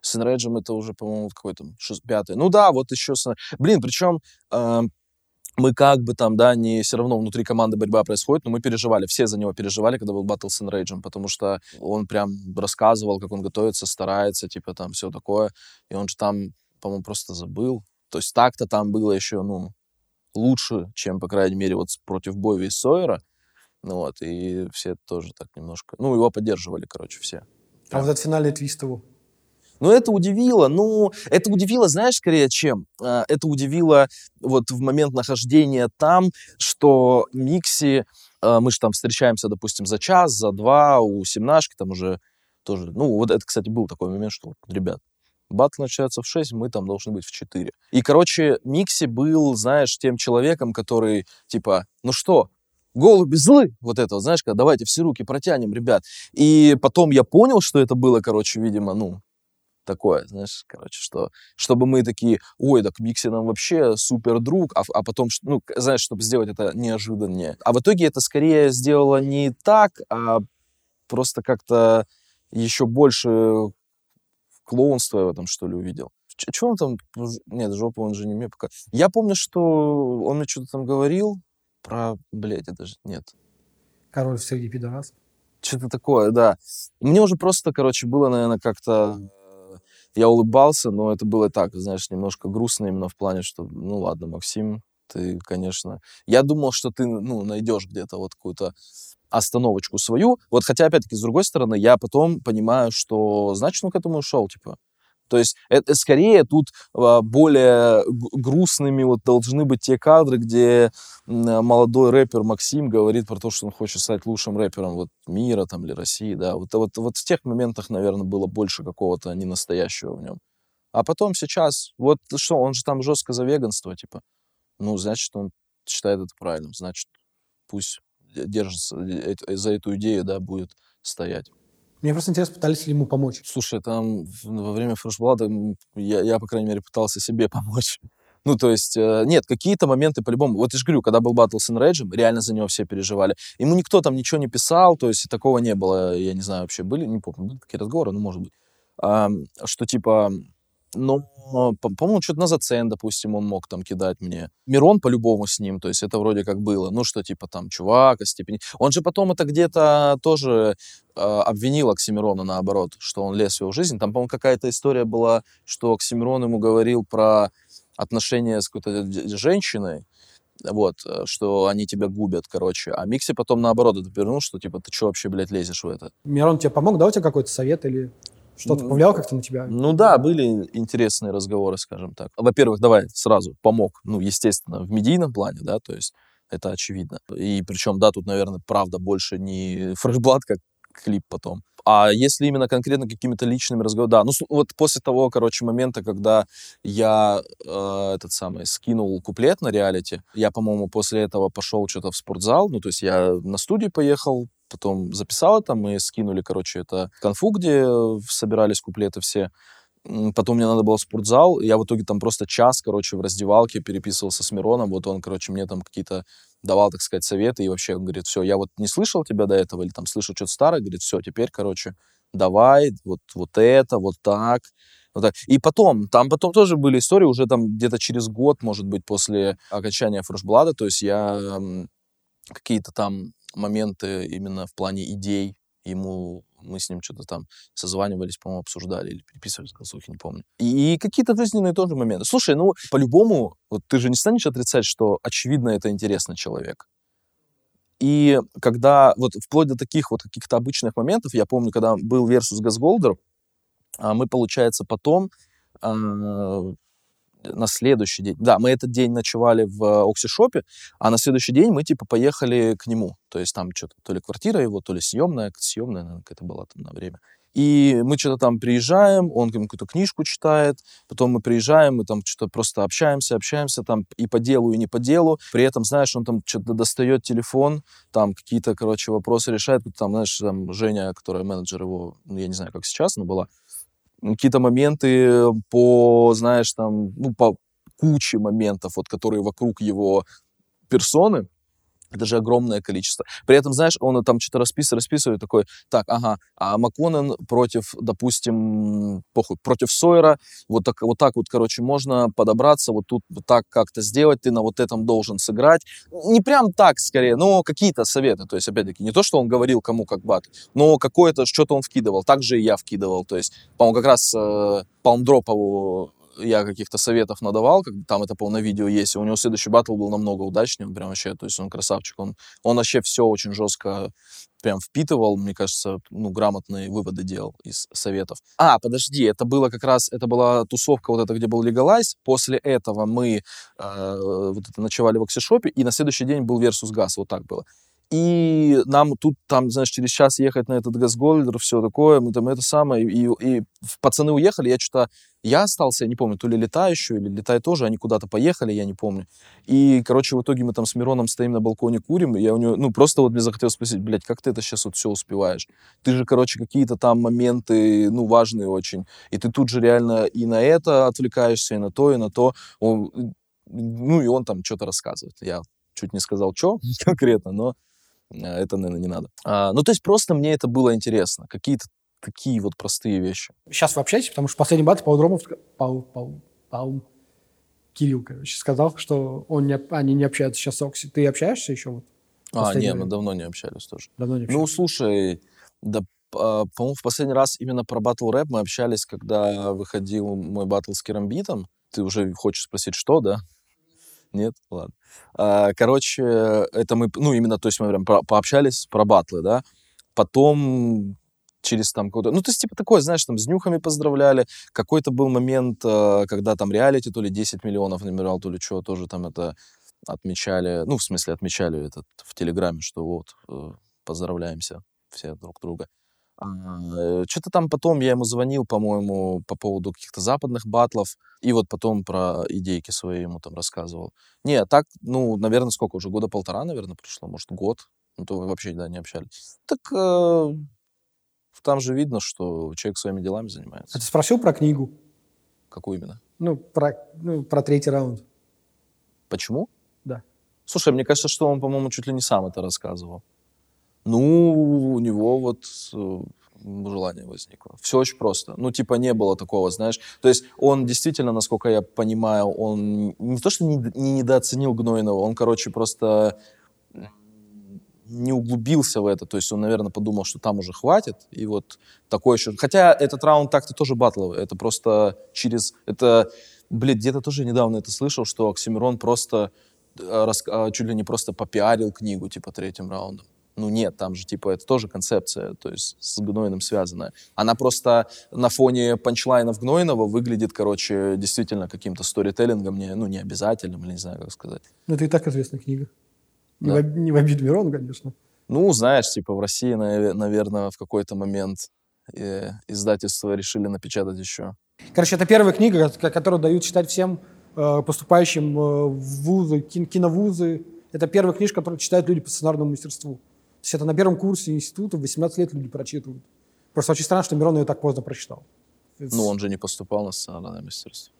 С Энрейджем это уже, по-моему, какой-то пятый. Ну да, вот еще... Блин, причем э, мы как бы там, да, не все равно внутри команды борьба происходит, но мы переживали, все за него переживали, когда был батл с Энрейджем, потому что он прям рассказывал, как он готовится, старается, типа там все такое, и он же там по-моему, просто забыл. То есть так-то там было еще, ну, лучше, чем, по крайней мере, вот против Бови и Сойера. Ну вот, и все тоже так немножко... Ну, его поддерживали, короче, все. А вот этот финальный твист его? Ну, это удивило. Ну, это удивило, знаешь, скорее, чем? А, это удивило вот в момент нахождения там, что Микси... А, мы же там встречаемся, допустим, за час, за два, у Семнашки там уже тоже... Ну, вот это, кстати, был такой момент, что, ребят, Батл начинается в 6, мы там должны быть в 4. И, короче, Микси был, знаешь, тем человеком, который, типа, ну что, голуби злы, вот это, знаешь, когда давайте все руки протянем, ребят. И потом я понял, что это было, короче, видимо, ну, такое, знаешь, короче, что, чтобы мы такие, ой, так Микси нам вообще супер друг, а, а потом, ну, знаешь, чтобы сделать это неожиданнее. А в итоге это скорее сделало не так, а просто как-то еще больше клоунство я в этом, что ли, увидел. Что он там... Нет, жопу он же не мне пока... Я помню, что он мне что-то там говорил про... Блядь, это же... Нет. Король среди пидорас. Что-то такое, да. Мне уже просто, короче, было, наверное, как-то... Я улыбался, но это было так, знаешь, немножко грустно именно в плане, что, ну ладно, Максим, ты, конечно... Я думал, что ты, ну, найдешь где-то вот какую-то остановочку свою. Вот хотя, опять-таки, с другой стороны, я потом понимаю, что, значит, он к этому ушел, типа. То есть это скорее тут а, более грустными вот должны быть те кадры, где молодой рэпер Максим говорит про то, что он хочет стать лучшим рэпером вот мира там или России, да. Вот, вот, вот в тех моментах, наверное, было больше какого-то ненастоящего в нем. А потом сейчас, вот что, он же там жестко за веганство, типа. Ну, значит, он считает это правильным, значит, пусть держится за эту идею, да, будет стоять. Мне просто интересно, пытались ли ему помочь? Слушай, там во время фрешблада я, я, по крайней мере, пытался себе помочь. Ну, то есть, э, нет, какие-то моменты по-любому. Вот я же говорю, когда был батл с Enrage, реально за него все переживали. Ему никто там ничего не писал, то есть такого не было. Я не знаю, вообще были, не помню, какие разговоры, ну, может быть. А, что типа, но, по-моему, что-то на зацен, допустим, он мог там кидать мне. Мирон по-любому с ним, то есть это вроде как было. Ну, что типа там, чувак, степени. Он же потом это где-то тоже э, обвинил Оксимирона наоборот, что он лез в его жизнь. Там, по-моему, какая-то история была, что Оксимирон ему говорил про отношения с какой-то женщиной, вот, э, что они тебя губят, короче. А Микси потом наоборот это повернул, что типа ты что вообще, блядь, лезешь в это? Мирон тебе помог, да, у тебя какой-то совет или что-то Ну, повлияло как-то на тебя? Ну да, были интересные разговоры, скажем так. Во-первых, давай сразу помог, ну, естественно, в медийном плане, да, то есть это очевидно. И причем, да, тут, наверное, правда больше не фрешблат, как клип потом. А если именно конкретно какими-то личными разговорами, да, ну вот после того, короче, момента, когда я э, этот самый скинул куплет на реалити, я, по-моему, после этого пошел что-то в спортзал, ну то есть я на студию поехал, потом записал это, мы скинули, короче, это конфу, где э, собирались куплеты все. Потом мне надо было в спортзал, я в итоге там просто час, короче, в раздевалке переписывался с Мироном, вот он, короче, мне там какие-то давал, так сказать, советы, и вообще он говорит, все, я вот не слышал тебя до этого, или там слышал что-то старое, говорит, все, теперь, короче, давай, вот, вот это, вот так, вот так. И потом, там потом тоже были истории, уже там где-то через год, может быть, после окончания фрешблада, то есть я какие-то там моменты именно в плане идей ему мы с ним что-то там созванивались, по-моему, обсуждали или переписывались голосухи, не помню. И какие-то жизненные тоже моменты. Слушай, ну, по-любому, вот ты же не станешь отрицать, что, очевидно, это интересный человек. И когда, вот вплоть до таких вот каких-то обычных моментов, я помню, когда был Versus Газголдер, а мы, получается, потом а, на следующий день, да, мы этот день ночевали в Оксишопе, а на следующий день мы, типа, поехали к нему. То есть там что-то, то ли квартира его, то ли съемная, съемная, наверное, какая-то была там на время. И мы что-то там приезжаем, он какую-то книжку читает, потом мы приезжаем, мы там что-то просто общаемся, общаемся там и по делу, и не по делу. При этом, знаешь, он там что-то достает телефон, там какие-то, короче, вопросы решает. Там, знаешь, там Женя, которая менеджер его, ну, я не знаю, как сейчас, но была, какие-то моменты по, знаешь, там, ну, по куче моментов, вот, которые вокруг его персоны, это же огромное количество. При этом, знаешь, он там что-то расписывает, расписывает, такой, так, ага, а Макконен против, допустим, похуй, против Сойера, вот так, вот так вот, короче, можно подобраться, вот тут вот так как-то сделать, ты на вот этом должен сыграть. Не прям так, скорее, но какие-то советы. То есть, опять-таки, не то, что он говорил кому как бат, но какое-то, что-то он вкидывал. Так же и я вкидывал. То есть, по-моему, как раз э, Палмдропову я каких-то советов надавал, как там это, по на видео есть, и у него следующий батл был намного удачнее, он прям вообще, то есть он красавчик, он, он вообще все очень жестко прям впитывал, мне кажется, ну, грамотные выводы делал из советов. А, подожди, это было как раз, это была тусовка вот эта, где был Legalize, после этого мы э, вот это ночевали в Оксишопе, и на следующий день был Versus Gas, вот так было. И нам тут, там, знаешь, через час ехать на этот газгольдер, все такое, мы там это самое, и, и пацаны уехали, я что-то, я остался, я не помню, то ли летаю еще, или летай тоже, они куда-то поехали, я не помню. И, короче, в итоге мы там с Мироном стоим на балконе, курим, и я у него, ну, просто вот мне захотелось спросить, блядь, как ты это сейчас вот все успеваешь? Ты же, короче, какие-то там моменты, ну, важные очень, и ты тут же реально и на это отвлекаешься, и на то, и на то. Он, ну, и он там что-то рассказывает. Я чуть не сказал, что конкретно, но это, наверное, не надо. А, ну, то есть просто мне это было интересно. Какие-то такие вот простые вещи. Сейчас вы общаетесь, потому что последний бат Пау Дромов, Пау, Пау, Пау, Кирилл, короче, сказал, что он не, они не общаются сейчас с Окси. Ты общаешься еще? Вот, А, не, мы давно не общались тоже. давно не Ну, общаешься? слушай, да, а, по-моему, в последний раз именно про батл рэп мы общались, когда выходил мой батл с Керамбитом. Ты уже хочешь спросить, что, да? Нет? Ладно. А, Короче, это мы, ну, именно, то есть мы прям про- пообщались про батлы, да? Потом через там какой-то... Ну, то есть, типа, такое, знаешь, там, с нюхами поздравляли. Какой-то был момент, э, когда там реалити, то ли 10 миллионов набирал, то ли что, тоже там это отмечали, ну, в смысле, отмечали этот в Телеграме, что вот, э, поздравляемся все друг друга. Что-то там потом я ему звонил, по-моему, по поводу каких-то западных батлов, и вот потом про идейки свои ему там рассказывал. Не, так, ну, наверное, сколько уже, года полтора, наверное, прошло, может, год, ну, то вообще, да, не общались. Так э, там же видно, что человек своими делами А занимается. ты спросил про книгу? Какую именно? Ну, про, ну, про третий раунд. Почему? Да. Слушай, мне кажется, что он, по-моему, чуть ли не сам это рассказывал. Ну, у него вот э, желание возникло. Все очень просто. Ну, типа, не было такого, знаешь. То есть он действительно, насколько я понимаю, он не то, что не, не недооценил Гнойного, он, короче, просто не углубился в это. То есть он, наверное, подумал, что там уже хватит. И вот такой еще... Хотя этот раунд так-то тоже батловый. Это просто через... Это, блин, где-то тоже недавно это слышал, что Оксимирон просто рас- а, чуть ли не просто попиарил книгу, типа, третьим раундом. Ну нет, там же, типа, это тоже концепция, то есть с Гнойным связанная. Она просто на фоне панчлайнов Гнойного выглядит, короче, действительно каким-то сторителлингом, не, ну, не обязательным, или не знаю, как сказать. Ну, это и так известная книга. Не, Да. в, не в обиду Мирону, конечно. Ну, знаешь, типа, в России, наверное, в какой-то момент э, издательства решили напечатать еще. Короче, это первая книга, ко- которую дают читать всем э, поступающим э, в вузы, кин- киновузы. Это первая книжка, которую читают люди по сценарному мастерству. То есть это на первом курсе института в 18 лет люди прочитывают. Просто очень странно, что Мирон ее так поздно прочитал. Ну, он же не поступал на сценарное мастерство.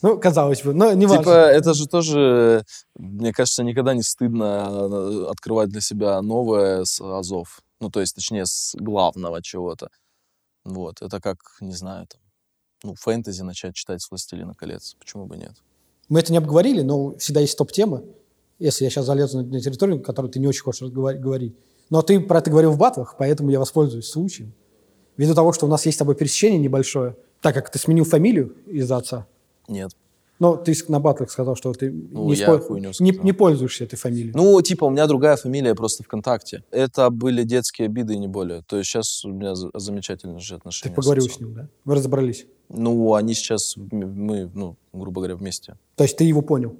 Ну, казалось бы, но не Типа, важно. это же тоже, мне кажется, никогда не стыдно э, открывать для себя новое с азов. Ну, то есть, точнее, с главного чего-то. Вот, это как, не знаю, там, ну, фэнтези начать читать с «Властелина колец». Почему бы нет? Мы это не обговорили, но всегда есть топ-темы. Если я сейчас залезу на, территорию, которую ты не очень хочешь говорить. Но ты про это говорил в батлах, поэтому я воспользуюсь случаем. Ввиду того, что у нас есть с тобой пересечение небольшое, так как ты сменил фамилию из-за отца, Нет. но ты с- на батлах сказал, что ты Ну, не, хуйню не, не пользуешься этой фамилией. Ну, типа, у меня другая фамилия просто ВКонтакте. Это были детские обиды и не более. То есть сейчас у меня за- замечательные же ты отношения. поговорил отцом. с ним, да? Вы разобрались. Ну, они сейчас, мы, ну, грубо говоря, вместе. То есть ты его понял.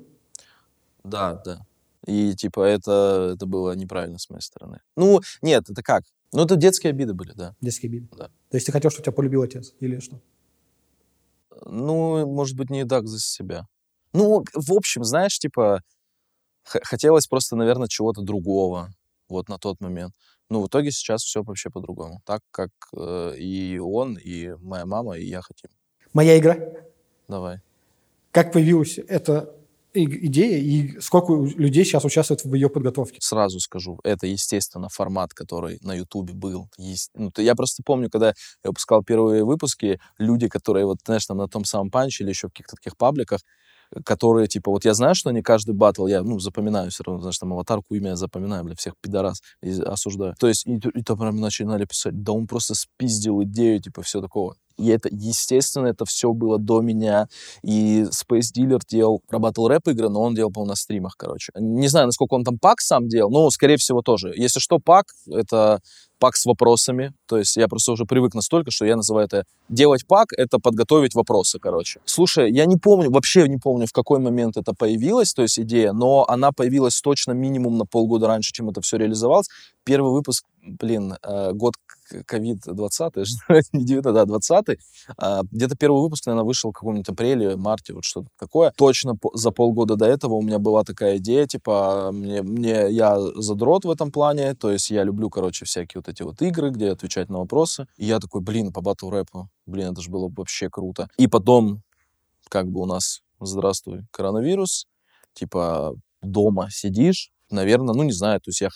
Да, да. И типа это, это было неправильно с моей стороны. Ну, нет, это как? Ну, это детские обиды были, да. Детские обиды. Да. То есть ты хотел, чтобы тебя полюбил отец или что? Ну, может быть, не так за себя. Ну, в общем, знаешь, типа, хотелось просто, наверное, чего-то другого вот на тот момент. Ну, в итоге сейчас все вообще по-другому. Так, как э, и он, и моя мама, и я хотим. Моя игра. Давай. Как появилась эта идея и сколько людей сейчас участвует в ее подготовке? Сразу скажу, это, естественно, формат, который на Ютубе был. Есть, ну, то я просто помню, когда я выпускал первые выпуски, люди, которые, вот, знаешь, там на том самом панче или еще в каких-то таких пабликах, э, которые, типа, вот я знаю, что не каждый батл, я, ну, запоминаю все равно, знаешь, там аватарку, имя я запоминаю, бля, всех пидорас и осуждаю. То есть, и, то- и то прям начинали писать, да он просто спиздил идею, типа, все такого. И это, естественно, это все было до меня. И Space Dealer делал про батл рэп игры, но он делал, по на стримах, короче. Не знаю, насколько он там пак сам делал, но, скорее всего, тоже. Если что, пак — это пак с вопросами. То есть я просто уже привык настолько, что я называю это делать пак — это подготовить вопросы, короче. Слушай, я не помню, вообще не помню, в какой момент это появилось, то есть идея, но она появилась точно минимум на полгода раньше, чем это все реализовалось. Первый выпуск, блин, э, год ковид 20 не 19, да, 20 а, Где-то первый выпуск, наверное, вышел в каком-нибудь апреле, марте, вот что-то такое. Точно по- за полгода до этого у меня была такая идея, типа, мне, мне я задрот в этом плане, то есть я люблю, короче, всякие вот эти вот игры, где отвечать на вопросы. И я такой, блин, по батл рэпу, блин, это же было бы вообще круто. И потом, как бы у нас, здравствуй, коронавирус, типа, дома сидишь, наверное, ну, не знаю, то есть я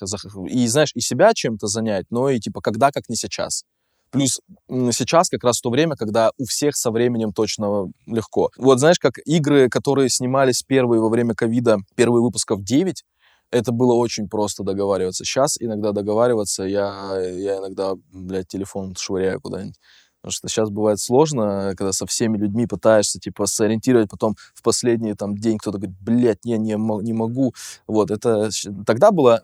и, знаешь, и себя чем-то занять, но и, типа, когда, как не сейчас. Плюс сейчас как раз то время, когда у всех со временем точно легко. Вот знаешь, как игры, которые снимались первые во время ковида, первые выпусков 9, это было очень просто договариваться. Сейчас иногда договариваться, я, я иногда, блядь, телефон швыряю куда-нибудь. Потому что сейчас бывает сложно, когда со всеми людьми пытаешься, типа, сориентировать, потом в последний там день кто-то говорит, блядь, не, не, не могу. Вот, это... Тогда было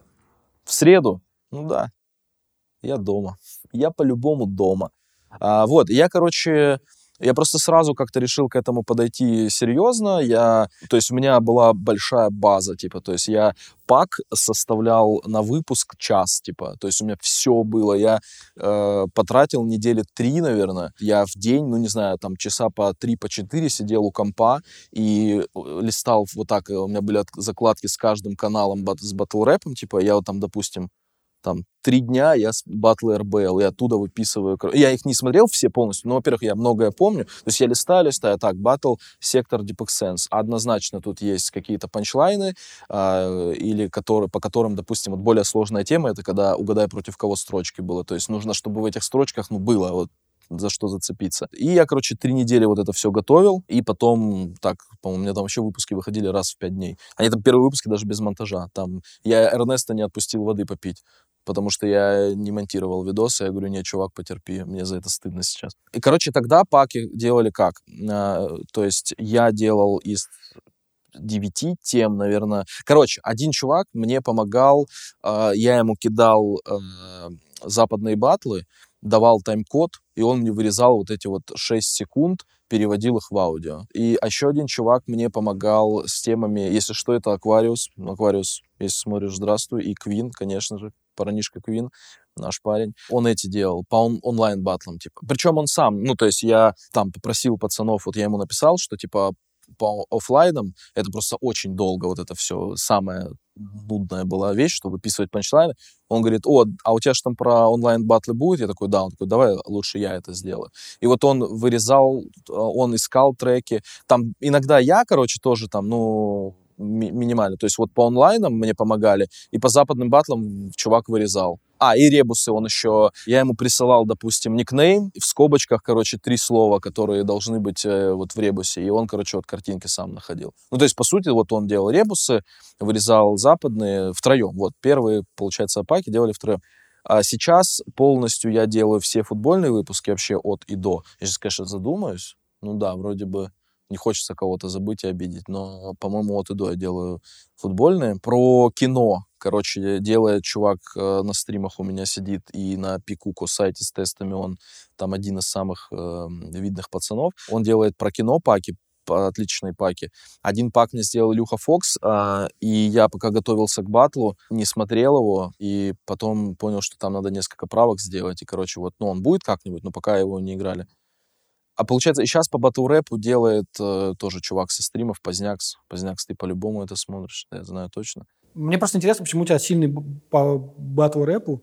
в среду, ну да, я дома. Я по-любому дома. А, вот, я, короче, я просто сразу как-то решил к этому подойти серьезно. Я, то есть у меня была большая база, типа, то есть я пак составлял на выпуск час, типа, то есть у меня все было. Я э, потратил недели три, наверное. Я в день, ну не знаю, там часа по три, по четыре сидел у компа и э, листал вот так. У меня были закладки с каждым каналом с батл рэпом, типа, я вот там, допустим, там три дня я с батлы РБЛ, и оттуда выписываю. Я их не смотрел все полностью, но, во-первых, я многое помню. То есть я листаю, листаю, так, батл, сектор Deep Sense. Однозначно тут есть какие-то панчлайны, а, или которые, по которым, допустим, вот более сложная тема, это когда угадай против кого строчки было. То есть нужно, чтобы в этих строчках, ну, было вот за что зацепиться. И я, короче, три недели вот это все готовил, и потом, так, по-моему, у меня там вообще выпуски выходили раз в пять дней. Они там первые выпуски даже без монтажа. Там я Эрнеста не отпустил воды попить потому что я не монтировал видосы. Я говорю, не, чувак, потерпи, мне за это стыдно сейчас. И, короче, тогда паки делали как? А, то есть я делал из девяти тем, наверное. Короче, один чувак мне помогал, э, я ему кидал э, западные батлы, давал тайм-код, и он мне вырезал вот эти вот 6 секунд, переводил их в аудио. И еще один чувак мне помогал с темами, если что, это Аквариус. Аквариус, если смотришь, здравствуй. И Квин, конечно же, парнишка Квин, наш парень. Он эти делал по он- онлайн-батлам, типа. Причем он сам, ну, то есть я там попросил пацанов, вот я ему написал, что, типа, по офлайнам это просто очень долго вот это все самая нудная была вещь, что выписывать панчлайны. Он говорит, о, а у тебя же там про онлайн-батлы будет? Я такой, да. Он такой, давай лучше я это сделаю. И вот он вырезал, он искал треки. Там иногда я, короче, тоже там, ну, ми- минимально. То есть вот по онлайнам мне помогали, и по западным батлам чувак вырезал. А, и ребусы он еще... Я ему присылал, допустим, никнейм, в скобочках, короче, три слова, которые должны быть э, вот в ребусе, и он, короче, вот картинки сам находил. Ну, то есть, по сути, вот он делал ребусы, вырезал западные втроем. Вот, первые, получается, паки делали втроем. А сейчас полностью я делаю все футбольные выпуски вообще от и до. Я сейчас, конечно, задумаюсь. Ну да, вроде бы не хочется кого-то забыть и обидеть, но, по-моему, от и до я делаю футбольные. Про кино, короче, делает чувак э, на стримах у меня сидит и на Пикуко сайте с тестами, он там один из самых э, видных пацанов. Он делает про кино паки, отличные паки. Один пак мне сделал Илюха Фокс, э, и я пока готовился к батлу, не смотрел его, и потом понял, что там надо несколько правок сделать, и, короче, вот, ну, он будет как-нибудь, но пока его не играли. А получается, и сейчас по батл рэпу делает э, тоже чувак со стримов, Позднякс. Позднякс, ты по-любому это смотришь, я знаю точно. Мне просто интересно, почему у тебя сильный по батл рэпу,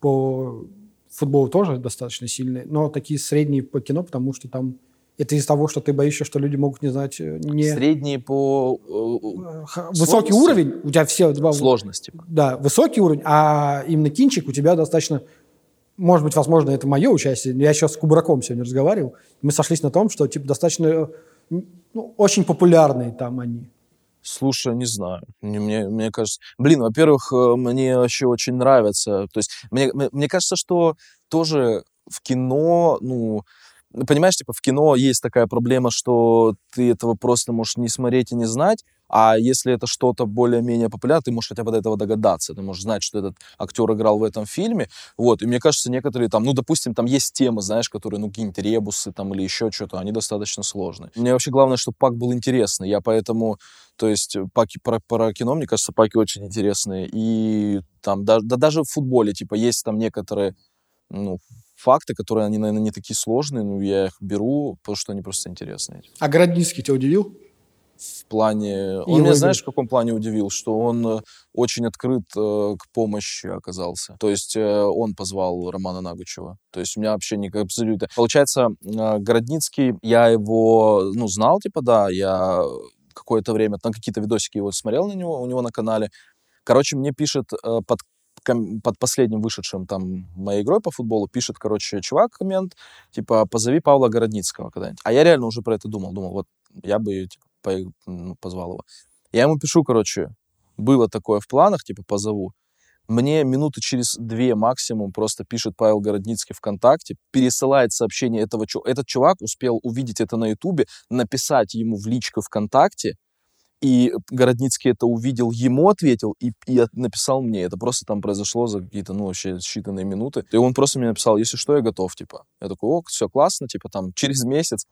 по футболу тоже достаточно сильный, но такие средние по кино, потому что там это из-за того, что ты боишься, что люди могут не знать... Э, не... Средние по... Э, высокий уровень, у тебя все... Два... Сложности. Да, высокий уровень, а именно кинчик у тебя достаточно может быть, возможно, это мое участие. Я сейчас с Кубраком сегодня разговаривал. Мы сошлись на том, что типа достаточно ну, очень популярные там они. Слушай, не знаю. Мне, мне кажется... Блин, во-первых, э, мне вообще очень нравится. То есть мне, мне кажется, что тоже в кино, ну, понимаешь, типа в кино есть такая проблема, что ты этого просто можешь не смотреть и не знать, а если это что-то более-менее популярное, ты можешь хотя бы до этого догадаться, ты можешь знать, что этот актер играл в этом фильме, вот, и мне кажется, некоторые там, ну, допустим, там есть темы, знаешь, которые, ну, какие-нибудь ребусы там или еще что-то, они достаточно сложные. Мне вообще главное, чтобы пак был интересный, я поэтому, то есть, паки про, про кино, мне кажется, паки очень интересные, и там, да, да даже в футболе, типа, есть там некоторые, ну, факты, которые, они, наверное, не такие сложные, но я их беру, потому что они просто интересные. А Городницкий тебя удивил? В плане... Он меня, знаешь, в каком плане удивил? Что он э, очень открыт э, к помощи оказался. То есть э, он позвал Романа Нагучева. То есть у меня вообще никак абсолютно... Получается, э, Городницкий, я его, ну, знал, типа, да, я какое-то время, там какие-то видосики его смотрел на него, у него на канале. Короче, мне пишет э, под под последним вышедшим там моей игрой по футболу пишет, короче, чувак коммент, типа, позови Павла Городницкого когда-нибудь. А я реально уже про это думал. Думал, вот я бы, типа, позвал его. Я ему пишу, короче, было такое в планах, типа, позову. Мне минуты через две максимум просто пишет Павел Городницкий ВКонтакте, пересылает сообщение этого чувака. Этот чувак успел увидеть это на Ютубе, написать ему в личку ВКонтакте, и Городницкий это увидел, ему ответил и, и написал мне. Это просто там произошло за какие-то, ну, вообще считанные минуты. И он просто мне написал, если что, я готов, типа. Я такой, о, все классно, типа, там, через месяц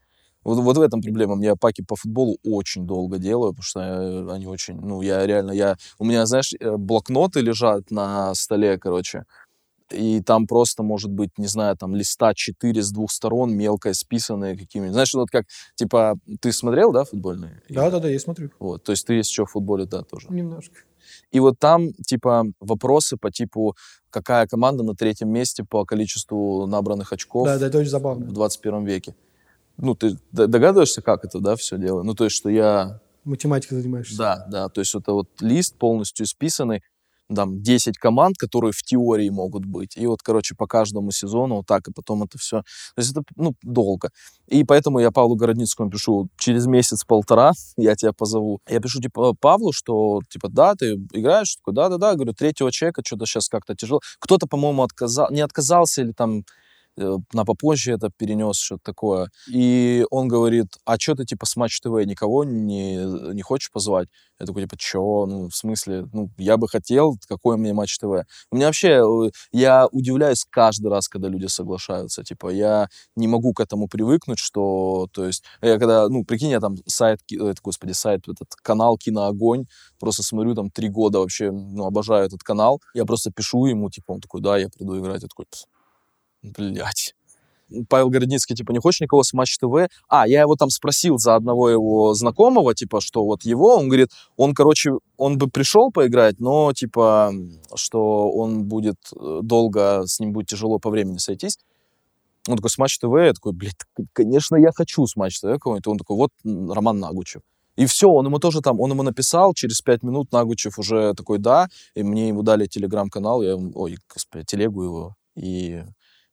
вот, вот в этом проблема. Я паки по футболу очень долго делаю, потому что э, они очень, ну, я реально, я, у меня, знаешь, э, блокноты лежат на столе, короче, и там просто, может быть, не знаю, там листа 4 с двух сторон, мелко списанные какими-нибудь. Знаешь, вот как, типа, ты смотрел, да, футбольные? Да-да-да, я смотрю. Вот, то есть ты есть еще в футболе, да, тоже? Немножко. И вот там, типа, вопросы по типу, какая команда на третьем месте по количеству набранных очков да, да, это очень забавно. в 21 веке ну, ты догадываешься, как это, да, все дело? Ну, то есть, что я... Математикой занимаешься. Да, да, то есть это вот лист полностью исписанный, там 10 команд, которые в теории могут быть. И вот, короче, по каждому сезону вот так, и потом это все. То есть это, ну, долго. И поэтому я Павлу Городницкому пишу, через месяц-полтора я тебя позову. Я пишу, типа, Павлу, что, типа, да, ты играешь? Такой, да-да-да. Говорю, третьего человека что-то сейчас как-то тяжело. Кто-то, по-моему, отказал, не отказался или там на попозже это перенес, что-то такое. И он говорит, а что ты, типа, с Матч ТВ никого не, не хочешь позвать? Я такой, типа, чё? Ну, в смысле, ну, я бы хотел, какой мне Матч ТВ? У меня вообще, э, я удивляюсь каждый раз, когда люди соглашаются, типа, я не могу к этому привыкнуть, что, то есть, я когда, ну, прикинь, я там сайт, это, господи, сайт, этот канал Киноогонь, просто смотрю там три года вообще, ну, обожаю этот канал, я просто пишу ему, типа, он такой, да, я приду играть, я такой, блядь. Павел Городницкий, типа, не хочешь никого с Матч ТВ? А, я его там спросил за одного его знакомого, типа, что вот его, он говорит, он, короче, он бы пришел поиграть, но, типа, что он будет э, долго, с ним будет тяжело по времени сойтись. Он такой, с Матч ТВ? Я такой, блядь, конечно, я хочу с Матч ТВ кого-нибудь. Он такой, вот Роман Нагучев. И все, он ему тоже там, он ему написал, через пять минут Нагучев уже такой, да, и мне ему дали телеграм-канал, я, ой, господи, телегу его, и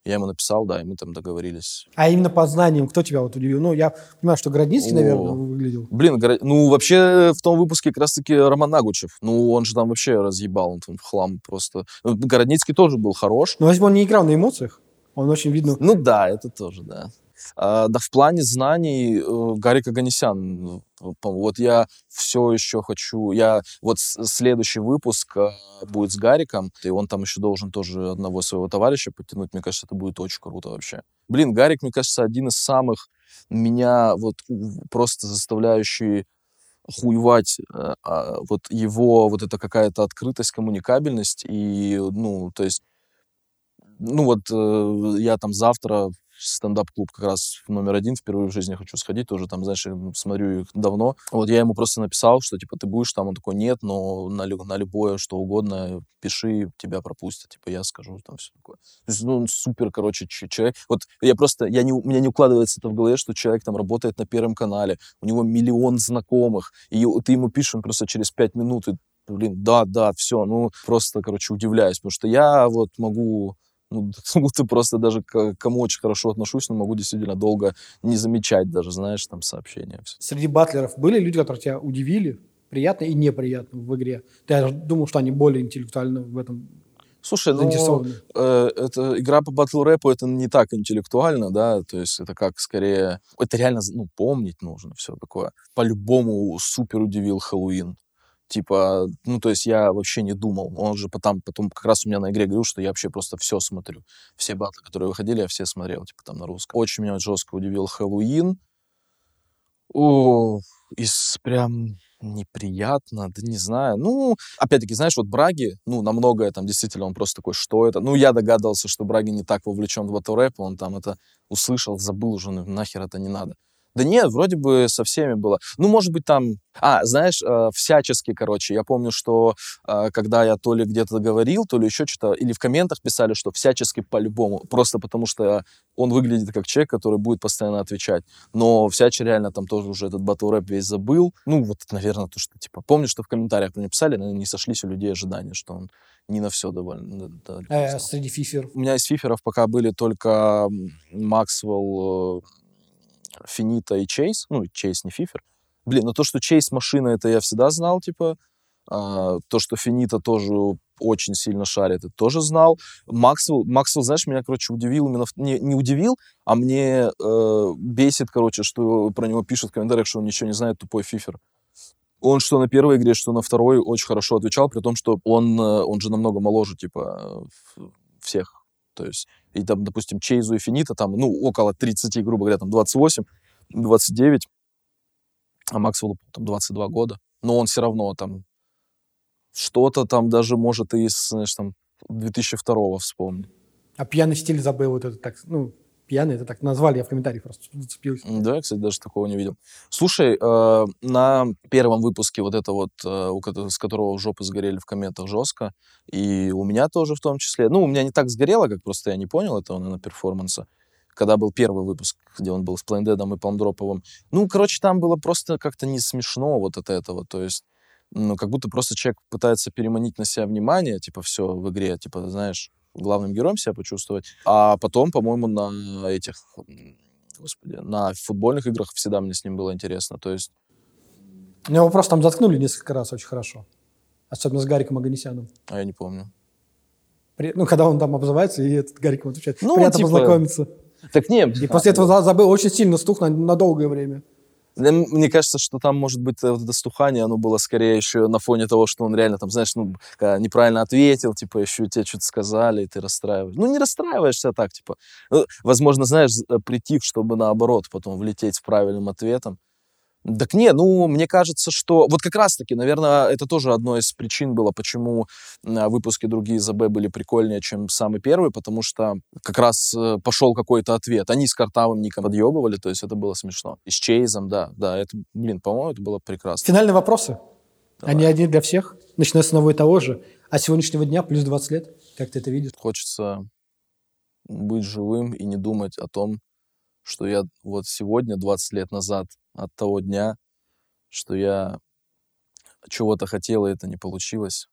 я ему написал, да, и мы там договорились. А именно по знаниям, кто тебя вот удивил? Ну, я понимаю, что Городницкий, О, наверное, выглядел. Блин, ну, вообще в том выпуске как раз-таки Роман Нагучев. Ну, он же там вообще разъебал, он там в хлам просто. Ну, Городницкий тоже был хорош. Но если бы он не играл на эмоциях, он очень видно... Ну да, это тоже, да. А, да, в плане знаний э, Гарик Аганесян. Вот я все еще хочу... Я вот следующий выпуск э, будет с Гариком, и он там еще должен тоже одного своего товарища подтянуть. Мне кажется, это будет очень круто вообще. Блин, Гарик, мне кажется, один из самых меня вот просто заставляющий хуевать э, а, вот его вот эта какая-то открытость, коммуникабельность и, ну, то есть ну вот э, я там завтра стендап-клуб как раз номер один впервые в жизни хочу сходить, тоже там, знаешь, смотрю их давно. Вот я ему просто написал, что, типа, ты будешь там? Он такой, нет, но на, на любое, что угодно, пиши, тебя пропустят, типа, я скажу, там все такое. То есть, ну, он супер, короче, человек. Вот я просто, я не, у меня не укладывается это в голове, что человек там работает на Первом канале, у него миллион знакомых, и ты ему пишешь, он просто через пять минут, и, блин, да, да, все, ну, просто, короче, удивляюсь, потому что я вот могу ну, будто просто даже к кому очень хорошо отношусь, но могу действительно долго не замечать даже, знаешь, там сообщения. Среди батлеров были люди, которые тебя удивили, приятно и неприятно в игре? Ты думал, что они более интеллектуально в этом Слушай, ну, э, это игра по батл рэпу это не так интеллектуально, да, то есть это как скорее, это реально, ну, помнить нужно все такое. По-любому супер удивил Хэллоуин. Типа, ну, то есть я вообще не думал. Он же потом, потом как раз у меня на игре говорил, что я вообще просто все смотрю. Все батлы, которые выходили, я все смотрел, типа, там на русском. Очень меня жестко удивил Хэллоуин. О, из прям неприятно, да не знаю. Ну, опять-таки, знаешь, вот Браги, ну, на многое там действительно он просто такой, что это? Ну, я догадывался, что Браги не так вовлечен в батл рэп, он там это услышал, забыл уже, ну, нахер это не надо. Да нет, вроде бы со всеми было. Ну, может быть, там... А, знаешь, э, всячески, короче. Я помню, что э, когда я то ли где-то говорил, то ли еще что-то, или в комментах писали, что всячески по-любому. Просто потому что он выглядит как человек, который будет постоянно отвечать. Но всячески реально там тоже уже этот батл рэп весь забыл. Ну, вот, наверное, то, что, типа, помню, что в комментариях мне писали, наверное, не сошлись у людей ожидания, что он не на все довольно. Да, э, среди фиферов? У меня из фиферов пока были только Максвелл, э, Финита и Чейз, ну, Чейз не Фифер. Блин, ну то, что Чейз машина, это я всегда знал, типа. А, то, что Финита тоже очень сильно шарит, это тоже знал. Максвелл, Максвелл, знаешь, меня, короче, удивил именно... Не, не удивил, а мне э, бесит, короче, что про него пишут в комментариях, что он ничего не знает, тупой фифер. Он что на первой игре, что на второй очень хорошо отвечал, при том, что он, э, он же намного моложе, типа, всех то есть, и там, допустим, Чейзу и Финита там, ну, около 30, грубо говоря, там 28, 29, а Максвеллу там 22 года. Но он все равно там что-то там даже может и знаешь, там 2002 вспомнить. А пьяный стиль забыл вот это так, ну, пьяный, это так назвали, я в комментариях просто зацепился. Да, кстати, даже такого не видел. Слушай, э, на первом выпуске вот это вот, э, с которого жопы сгорели в комментах жестко, и у меня тоже в том числе, ну, у меня не так сгорело, как просто я не понял этого на перформанса, когда был первый выпуск, где он был с Плейндедом и Палмдроповым. Ну, короче, там было просто как-то не смешно вот от этого, то есть ну, как будто просто человек пытается переманить на себя внимание, типа, все в игре, типа, знаешь, главным героем себя почувствовать. А потом, по-моему, на этих, господи, на футбольных играх всегда мне с ним было интересно. То есть... Его просто там заткнули несколько раз очень хорошо. Особенно с Гариком Аганесяном. А я не помню. При- Ну, когда он там обзывается, и этот Гарик ему отвечает. Ну, Приятно типа, познакомиться. Так нет. И после этого за- забыл очень сильно стух на, на долгое время. Мне кажется, что там, может быть, э, вот это стухание, оно было скорее еще на фоне того, что он реально там, знаешь, ну, неправильно ответил, типа, еще тебе что-то сказали, и ты расстраиваешь. Ну, не расстраиваешься а так, типа. Ну, возможно, знаешь, э, прийти, чтобы наоборот потом влететь с правильным ответом. Так не, ну, мне кажется, что... Вот как раз-таки, наверное, это тоже одной из причин было, почему а, выпуски другие из АБ были прикольнее, чем самый первый, потому что как раз э, пошел какой-то ответ. Они с Картавым ником подъебывали, то есть это было смешно. И с Чейзом, да, да, это, блин, по-моему, это было прекрасно. Финальные вопросы. Давай. Они одни для всех, начиная с одного и того же. А сегодняшнего дня плюс 20 лет. Как ты это видишь? Хочется быть живым и не думать о том, что я вот сегодня, 20 лет назад от того дня, что я чего-то хотел, и это не получилось,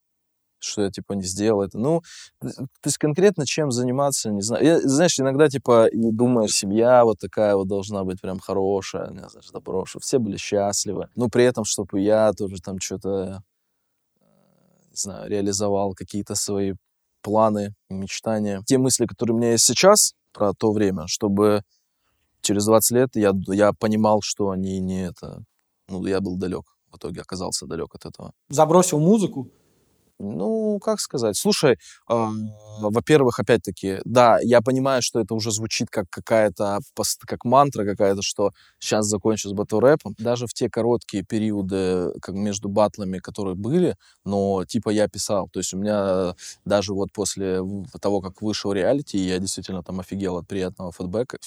что я, типа, не сделал это. Ну, то есть конкретно чем заниматься, не знаю. Я, знаешь, иногда, типа, и думаешь, семья вот такая вот должна быть прям хорошая, не знаю, добро, чтобы все были счастливы. Но при этом, чтобы я тоже там что-то, не знаю, реализовал какие-то свои планы, мечтания. Те мысли, которые у меня есть сейчас про то время, чтобы через 20 лет я, я понимал, что они не это... Ну, я был далек. В итоге оказался далек от этого. Забросил музыку. Ну, как сказать? Слушай, а, во-первых, опять-таки, да, я понимаю, что это уже звучит как какая-то, как мантра какая-то, что сейчас закончу с батл-рэпом. Даже в те короткие периоды как между батлами, которые были, но типа я писал. То есть у меня даже вот после того, как вышел реалити, я действительно там офигел от приятного фидбэка,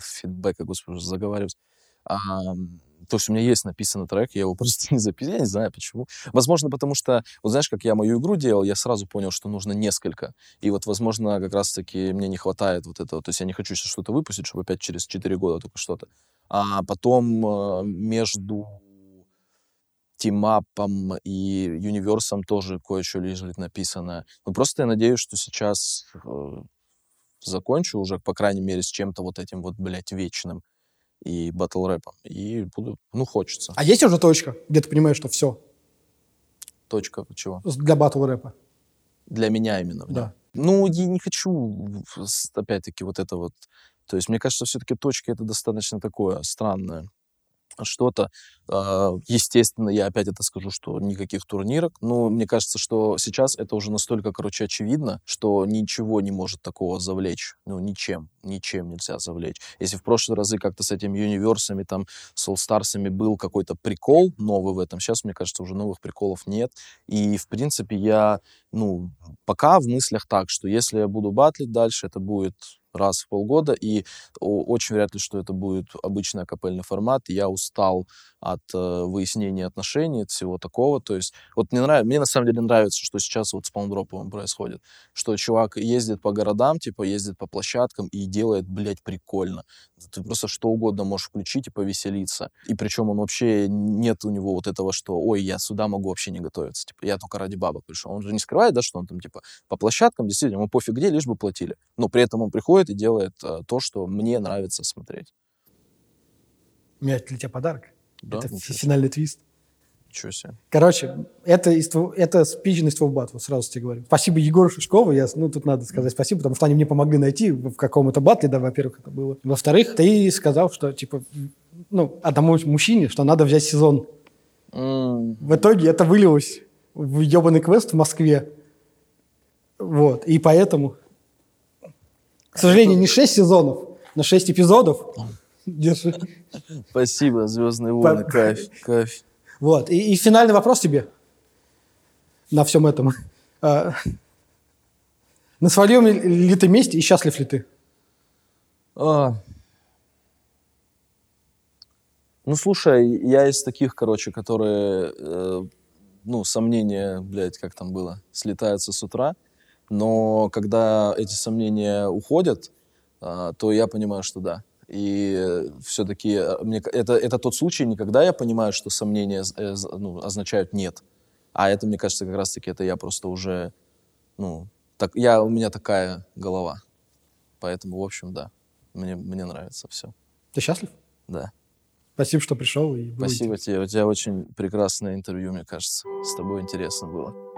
фидбэка, господи, заговариваюсь. Ам, то есть у меня есть написанный трек, я его просто не записал, я не знаю почему. Возможно, потому что, вот знаешь, как я мою игру делал, я сразу понял, что нужно несколько. И вот, возможно, как раз-таки мне не хватает вот этого. То есть я не хочу сейчас что-то выпустить, чтобы опять через 4 года только что-то. А потом э, между тимапом и юниверсом тоже кое-что лежит написано. Ну, просто я надеюсь, что сейчас э, закончу уже, по крайней мере, с чем-то вот этим вот, блядь, вечным и батл рэпом. И буду, ну, хочется. А есть уже точка, где ты понимаешь, что все Точка чего? для батл рэпа? Для меня именно. Да. Ну, я не хочу, опять-таки, вот это вот... То есть, мне кажется, все-таки точка это достаточно такое странное что-то. А, Естественно, я опять это скажу, что никаких турнирок. Но мне кажется, что сейчас это уже настолько, короче, очевидно, что ничего не может такого завлечь. Ну, ничем. Ничем нельзя завлечь. Если в прошлые разы как-то с этими юниверсами, там, с All-Старсами был какой-то прикол новый в этом, сейчас, мне кажется, уже новых приколов нет. И, в принципе, я, ну, пока в мыслях так, что если я буду батлить дальше, это будет раз в полгода, и очень ли, что это будет обычный акапельный формат. Я устал от э, выяснения отношений, от всего такого. То есть, вот мне, нравится, мне на самом деле нравится, что сейчас вот с Паундроповым происходит. Что чувак ездит по городам, типа ездит по площадкам и делает, блядь, прикольно. Ты просто что угодно можешь включить и повеселиться. И причем он вообще, нет у него вот этого, что, ой, я сюда могу вообще не готовиться. Типа, я только ради бабок пришел. Он же не скрывает, да, что он там, типа, по площадкам, действительно, ему пофиг где, лишь бы платили. Но при этом он приходит и делает э, то, что мне нравится смотреть. У меня для тебя подарок. Да, это ничего себе. финальный твист. Ничего себе. Короче, это, из тво- это спич из твоего батла, сразу тебе говорю. Спасибо Егору Шишкову, я, ну, тут надо сказать спасибо, потому что они мне помогли найти в каком-то батле, да, во-первых, это было. Во-вторых, ты сказал, что, типа, ну, одному мужчине, что надо взять сезон. М, В итоге это вылилось в ебаный квест в Москве. Вот, и поэтому, к сожалению, не 6 сезонов, но 6 эпизодов. Держи. Спасибо, Звездные войны, кайф, кайф. Вот. И, и финальный вопрос тебе на всем этом. А, На своем ли ты месте и счастлив ли ты? А. Ну, слушай, я из таких, короче, которые, э, ну, сомнения, блядь, как там было, слетаются с утра, но когда эти сомнения уходят, а, то я понимаю, что да. И все-таки мне, к- это, это тот случай, не когда я понимаю, что сомнения э, ну, означают нет, а это, мне кажется, как раз-таки это я просто уже, ну, так, я, у меня такая голова. Поэтому, в общем, да, мне, мне нравится все. Ты счастлив? Да. Спасибо, что пришел. И Спасибо тебе. У тебя очень прекрасное интервью, мне кажется. С тобой интересно было.